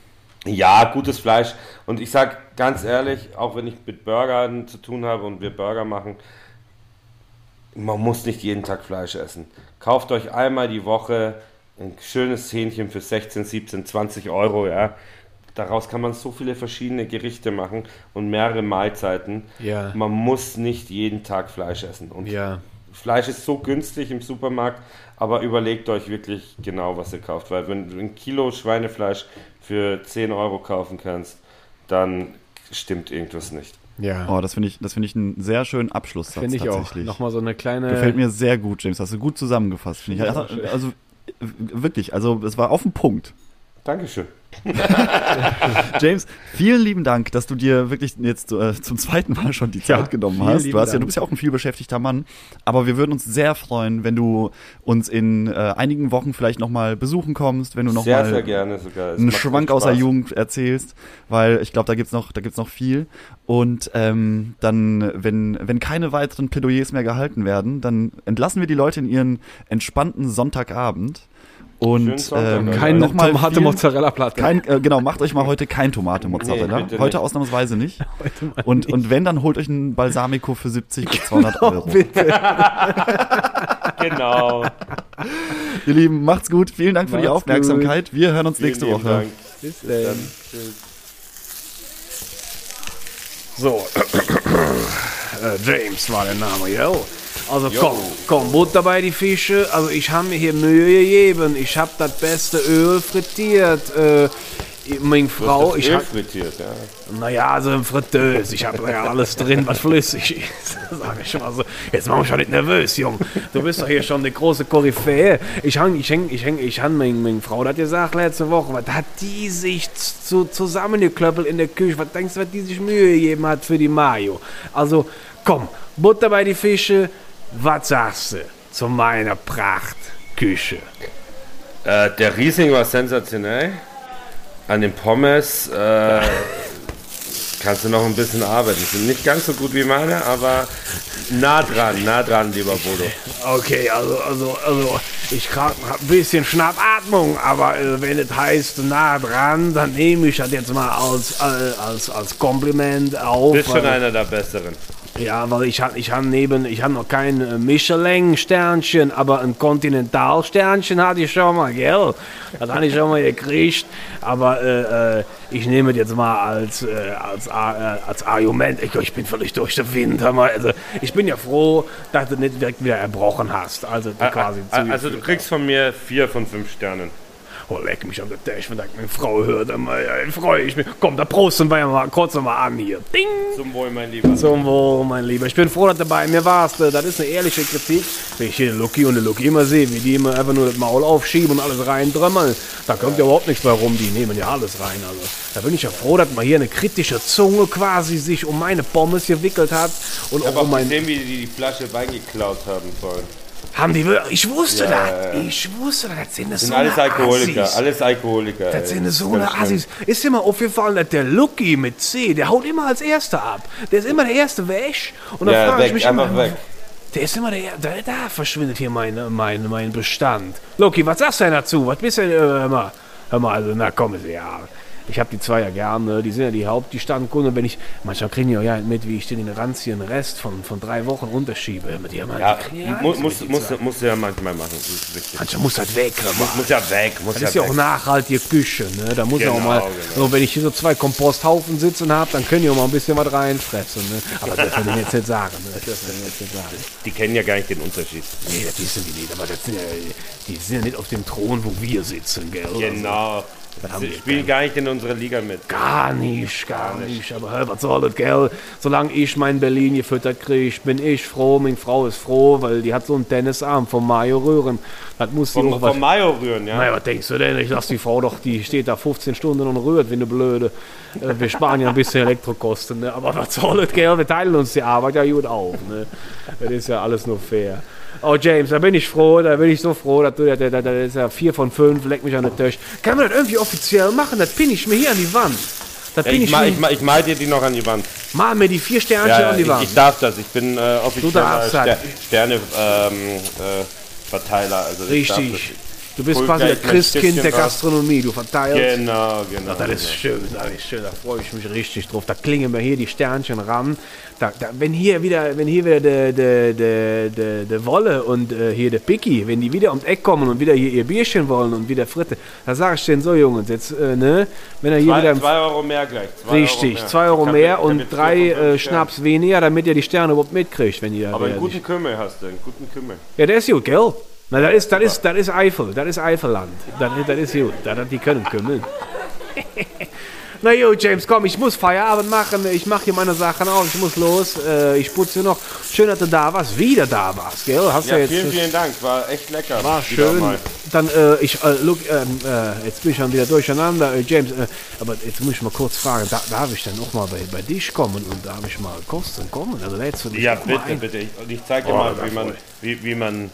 Ja, gutes Fleisch. Und ich sag ganz ehrlich, auch wenn ich mit Burgern zu tun habe und wir Burger machen, man muss nicht jeden Tag Fleisch essen. Kauft euch einmal die Woche ein schönes Hähnchen für 16, 17, 20 Euro, ja. Daraus kann man so viele verschiedene Gerichte machen und mehrere Mahlzeiten. Ja. Man muss nicht jeden Tag Fleisch essen. Und Ja. Fleisch ist so günstig im Supermarkt, aber überlegt euch wirklich genau, was ihr kauft. Weil wenn du ein Kilo Schweinefleisch für 10 Euro kaufen kannst, dann stimmt irgendwas nicht. Ja. Oh, das finde ich, das finde ich einen sehr schönen Abschlusssatz Finde ich auch. tatsächlich. Nochmal so eine kleine. Gefällt mir sehr gut, James. Hast du gut zusammengefasst, finde ich. Also, also wirklich, also es war auf den Punkt. Dankeschön. James, vielen lieben Dank, dass du dir wirklich jetzt äh, zum zweiten Mal schon die Zeit Ja, genommen hast. Du, hast ja, du bist ja auch ein vielbeschäftigter Mann, aber wir würden uns sehr freuen, wenn du uns in äh, einigen Wochen vielleicht nochmal besuchen kommst, wenn du nochmal. Es einen Schwank aus der. Jugend erzählst, weil ich glaube, da gibt's noch, da gibt's noch viel. Und ähm, dann, wenn, wenn keine weiteren Plädoyers mehr gehalten werden, dann entlassen wir die Leute in ihren entspannten Sonntagabend. Und ähm, keine nochmal Tomate vielen- Mozzarella Platte. kein, äh, genau, macht euch mal heute kein Tomate-Mozzarella. Nee, bitte heute nicht. ausnahmsweise nicht. Heute mal Und, nicht. und wenn, dann holt euch einen Balsamico für 70 bis 200 Euro. bitte. Genau. Ihr Lieben, macht's gut. Vielen Dank für die Macht's Aufmerksamkeit. Wir hören uns Vielen nächste Woche. Dank. Bis Dann, dann. tschüss. So, äh, James war der Name, yo. Also komm, komm, Butter bei die Fische. Also ich habe mir hier Mühe gegeben. Ich habe das beste Öl frittiert. Äh, meine Frau, ich Öl hab, frittiert, ja. naja, so ein Fritteuse. Ich habe ja alles drin, was flüssig ist. Sag ich mal so. Jetzt mach mich schon nicht nervös, Jung. Du bist doch hier schon eine große Koryphäe. Ich hang, ich häng, ich häng, ich han meine, meine Frau das gesagt letzte Woche. Was hat die sich zu, zusammengeklöppelt in der Küche? Was denkst du, was die sich Mühe gegeben hat für die Mayo? Also, komm, Butter bei die Fische. Was sagst du zu meiner Prachtküche? Äh, der Riesling war sensationell. An den Pommes äh, kannst du noch ein bisschen arbeiten. Sind nicht ganz so gut wie meine, aber nah dran, nah dran, lieber Bodo. Okay, also, also, also, ich hab ein bisschen Schnappatmung, aber äh, wenn es heißt nah dran, dann nehme ich das jetzt mal als, äh, als, als Kompliment auf. Bist schon weil- einer der Besseren. Ja, weil ich habe ich hab neben, ich habe noch kein äh, Michelin-Sternchen, aber ein Continental-Sternchen hatte ich schon mal, gell? Das habe ich schon mal gekriegt. Aber äh, äh, ich nehme es jetzt mal als, äh, als, äh, als Argument. Ich, ich bin völlig durch den Wind. Also, ich bin ja froh, dass du nicht direkt wieder erbrochen hast. Also du quasi Also du kriegst von mir vier von fünf Sternen. Oh, leck mich an der Tisch, wenn meine Frau hört, dann mal, freue ich mich. Komm, da prosten wir ja mal kurz noch mal an hier. Ding! Zum Wohl, mein Lieber. Zum Wohl, mein Lieber. Ich bin froh, dass du bei mir warst. Das ist eine ehrliche Kritik. Wenn ich hier den Lucky und den Lucky immer sehe, wie die immer einfach nur das Maul aufschieben und alles reindrömmeln, da kommt ja überhaupt nichts bei rum. Die nehmen ja alles rein. Also, da bin ich ja froh, dass man hier eine kritische Zunge quasi sich um meine Pommes gewickelt hat. Und Ich auch um mein. gesehen, wie die die Flasche Wein geklaut haben sollen. Haben die wirklich. Ich wusste Ja, das. ja. Ich wusste das. Das sind, das Sind so alles Alkoholiker, Assis. alles Alkoholiker. Das sind ist so eine. Assis. Ist mal aufgefallen, dass der Lucky mit C, der haut immer als Erster ab. Der ist immer der Erste weg. Und dann Ja, frage ich mich einfach immer, weg. Der ist immer der, da, da verschwindet hier mein, mein, mein Bestand. Loki, was sagst du denn dazu? Was bist du denn, äh, hör mal, hör mal, also, na komm, ja. Ich habe die zwei ja gerne, die sind ja die Haupt, die Standkunden. Wenn ich, manchmal kriegen die auch ja mit, wie ich den ranzigen Rest von, von drei Wochen unterschiebe. Mit die halt- Ja, ja muss, muss, zwei. muss ja manchmal machen. Manchmal muss das weg, mal. Muss ja weg, muss Das ja ist ja auch nachhaltige Küche, ne? Da muss ja auch Genau, mal, genau. so, wenn ich hier so zwei Komposthaufen sitzen habe, dann können die auch mal ein bisschen was reinfressen, ne? Aber das dürfen wir jetzt nicht sagen, ne? Das dürfen wir jetzt nicht sagen. Die kennen ja gar nicht den Unterschied. Nee, das wissen die nicht, aber das sind ja, die sind ja nicht auf dem Thron, wo wir sitzen, gell? Genau. haben Sie wir spielen gar nicht in unserer Liga mit. Gar nicht, gar nicht. Aber hör, was soll das, gell? Solange ich mein Berlin gefüttert kriege, bin ich froh. Meine Frau ist froh, weil die hat so einen Tennisarm vom Mayo Rühren. Das muss Vom, auch was. vom Mayo rühren, ja. Naja, was denkst du denn? Ich lass die Frau doch, die steht da 15 Stunden und rührt wie eine Blöde. Äh, Wir sparen ja ein bisschen Elektrokosten, ne? aber was soll das, gell? Wir teilen uns die Arbeit ja gut auf. Ne? Das ist ja alles nur fair. Oh, James, da bin ich froh, da bin ich so froh, dass du, da, da, da ist ja 4 von 5, leck mich an der Tisch. Kann man das irgendwie offiziell machen? Das pinne ich mir hier an die Wand. Das Ja, ich, ich, mal, ich, mal, ich mal dir die noch an die Wand. mal mir die vier Sternchen Ja, an die ich, Wand. ich darf das. Ich bin äh, offiziell darfst Ster das. Sterne ähm, äh, Verteiler. Also ich Richtig. Du bist quasi das Christkind der. Gastronomie. Du verteilst. Genau, genau. Das ist schön, das ist schön, da freue ich mich richtig drauf. Da klingen mir hier die Sternchen ran. Da, da, wenn hier wieder, wenn hier wieder der de, de, de, Wolle und äh, hier der Picky, wenn die wieder ums Eck kommen und wieder hier ihr Bierchen wollen und wieder Fritte, da sage ich denen so, Jungs, jetzt, äh, ne, wenn er hier Zwei, wieder zwei Euro mehr gleich. Zwei richtig, Euro mehr. zwei Euro mehr und jetzt drei vier von fünf äh, Schnaps weniger, damit ihr die Sterne überhaupt mitkriegt, wenn ihr. Aber einen guten Kümmel hast du, einen guten Kümmel. ja, der ist gut, gell? Na, das ist, das ist, das ist Eifel, das ist Eifelland. Das, das ist gut, das, die können kümmeln. Na jo, James, komm, ich muss Feierabend machen. Ich mache hier meine Sachen auf, ich muss los. Äh, ich putze noch. Schön, dass du da warst, wieder da warst, gell? Hast Ja, ja, jetzt. vielen, vielen Dank. War echt lecker. war schön. Dann, äh, ich, äh, look, ähm, äh, jetzt bin ich schon wieder durcheinander. Äh, James, äh, aber jetzt muss ich mal kurz fragen, da, darf ich dann auch mal bei, bei dich kommen und darf ich mal kosten kommen? Also, lädst du mich Ja, bitte, bitte. Ich, und ich zeig dir Oh, mal, wie man, wie, wie man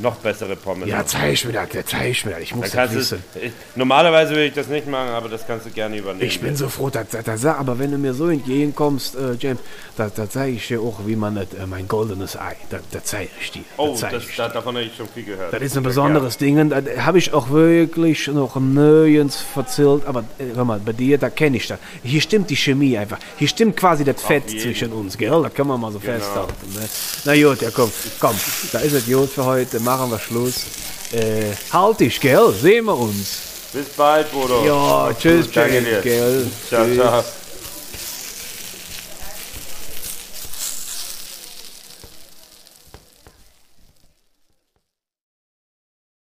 noch bessere Pommes Ja, zeig mir das, zeig mir das. Ich muss das wissen. ich, normalerweise würde ich das nicht machen, aber das kannst du gerne übernehmen. Ich bin so froh, dass, dass, aber wenn du mir so entgegenkommst, äh, James, da, zeige ich dir auch, wie man das, äh, mein goldenes Ei, da, zeige ich dir. oh, das, ich da, davon habe ich schon viel gehört. Das ist ein besonderes Ding. und Das habe ich auch wirklich noch nirgends verzählt. Aber äh, hör mal, bei dir, da kenne ich das. Hier stimmt die Chemie einfach. Hier stimmt quasi das Fett zwischen uns, gell? Das kann man mal so festhalten. Ne? Na gut, ja komm, komm. Da ist es gut für heute. Machen wir Schluss. Äh, halt dich, gell? Sehen wir uns. Bis bald, Bruder. Ja, tschüss, dir. gell? Ciao, Tschüss. ciao.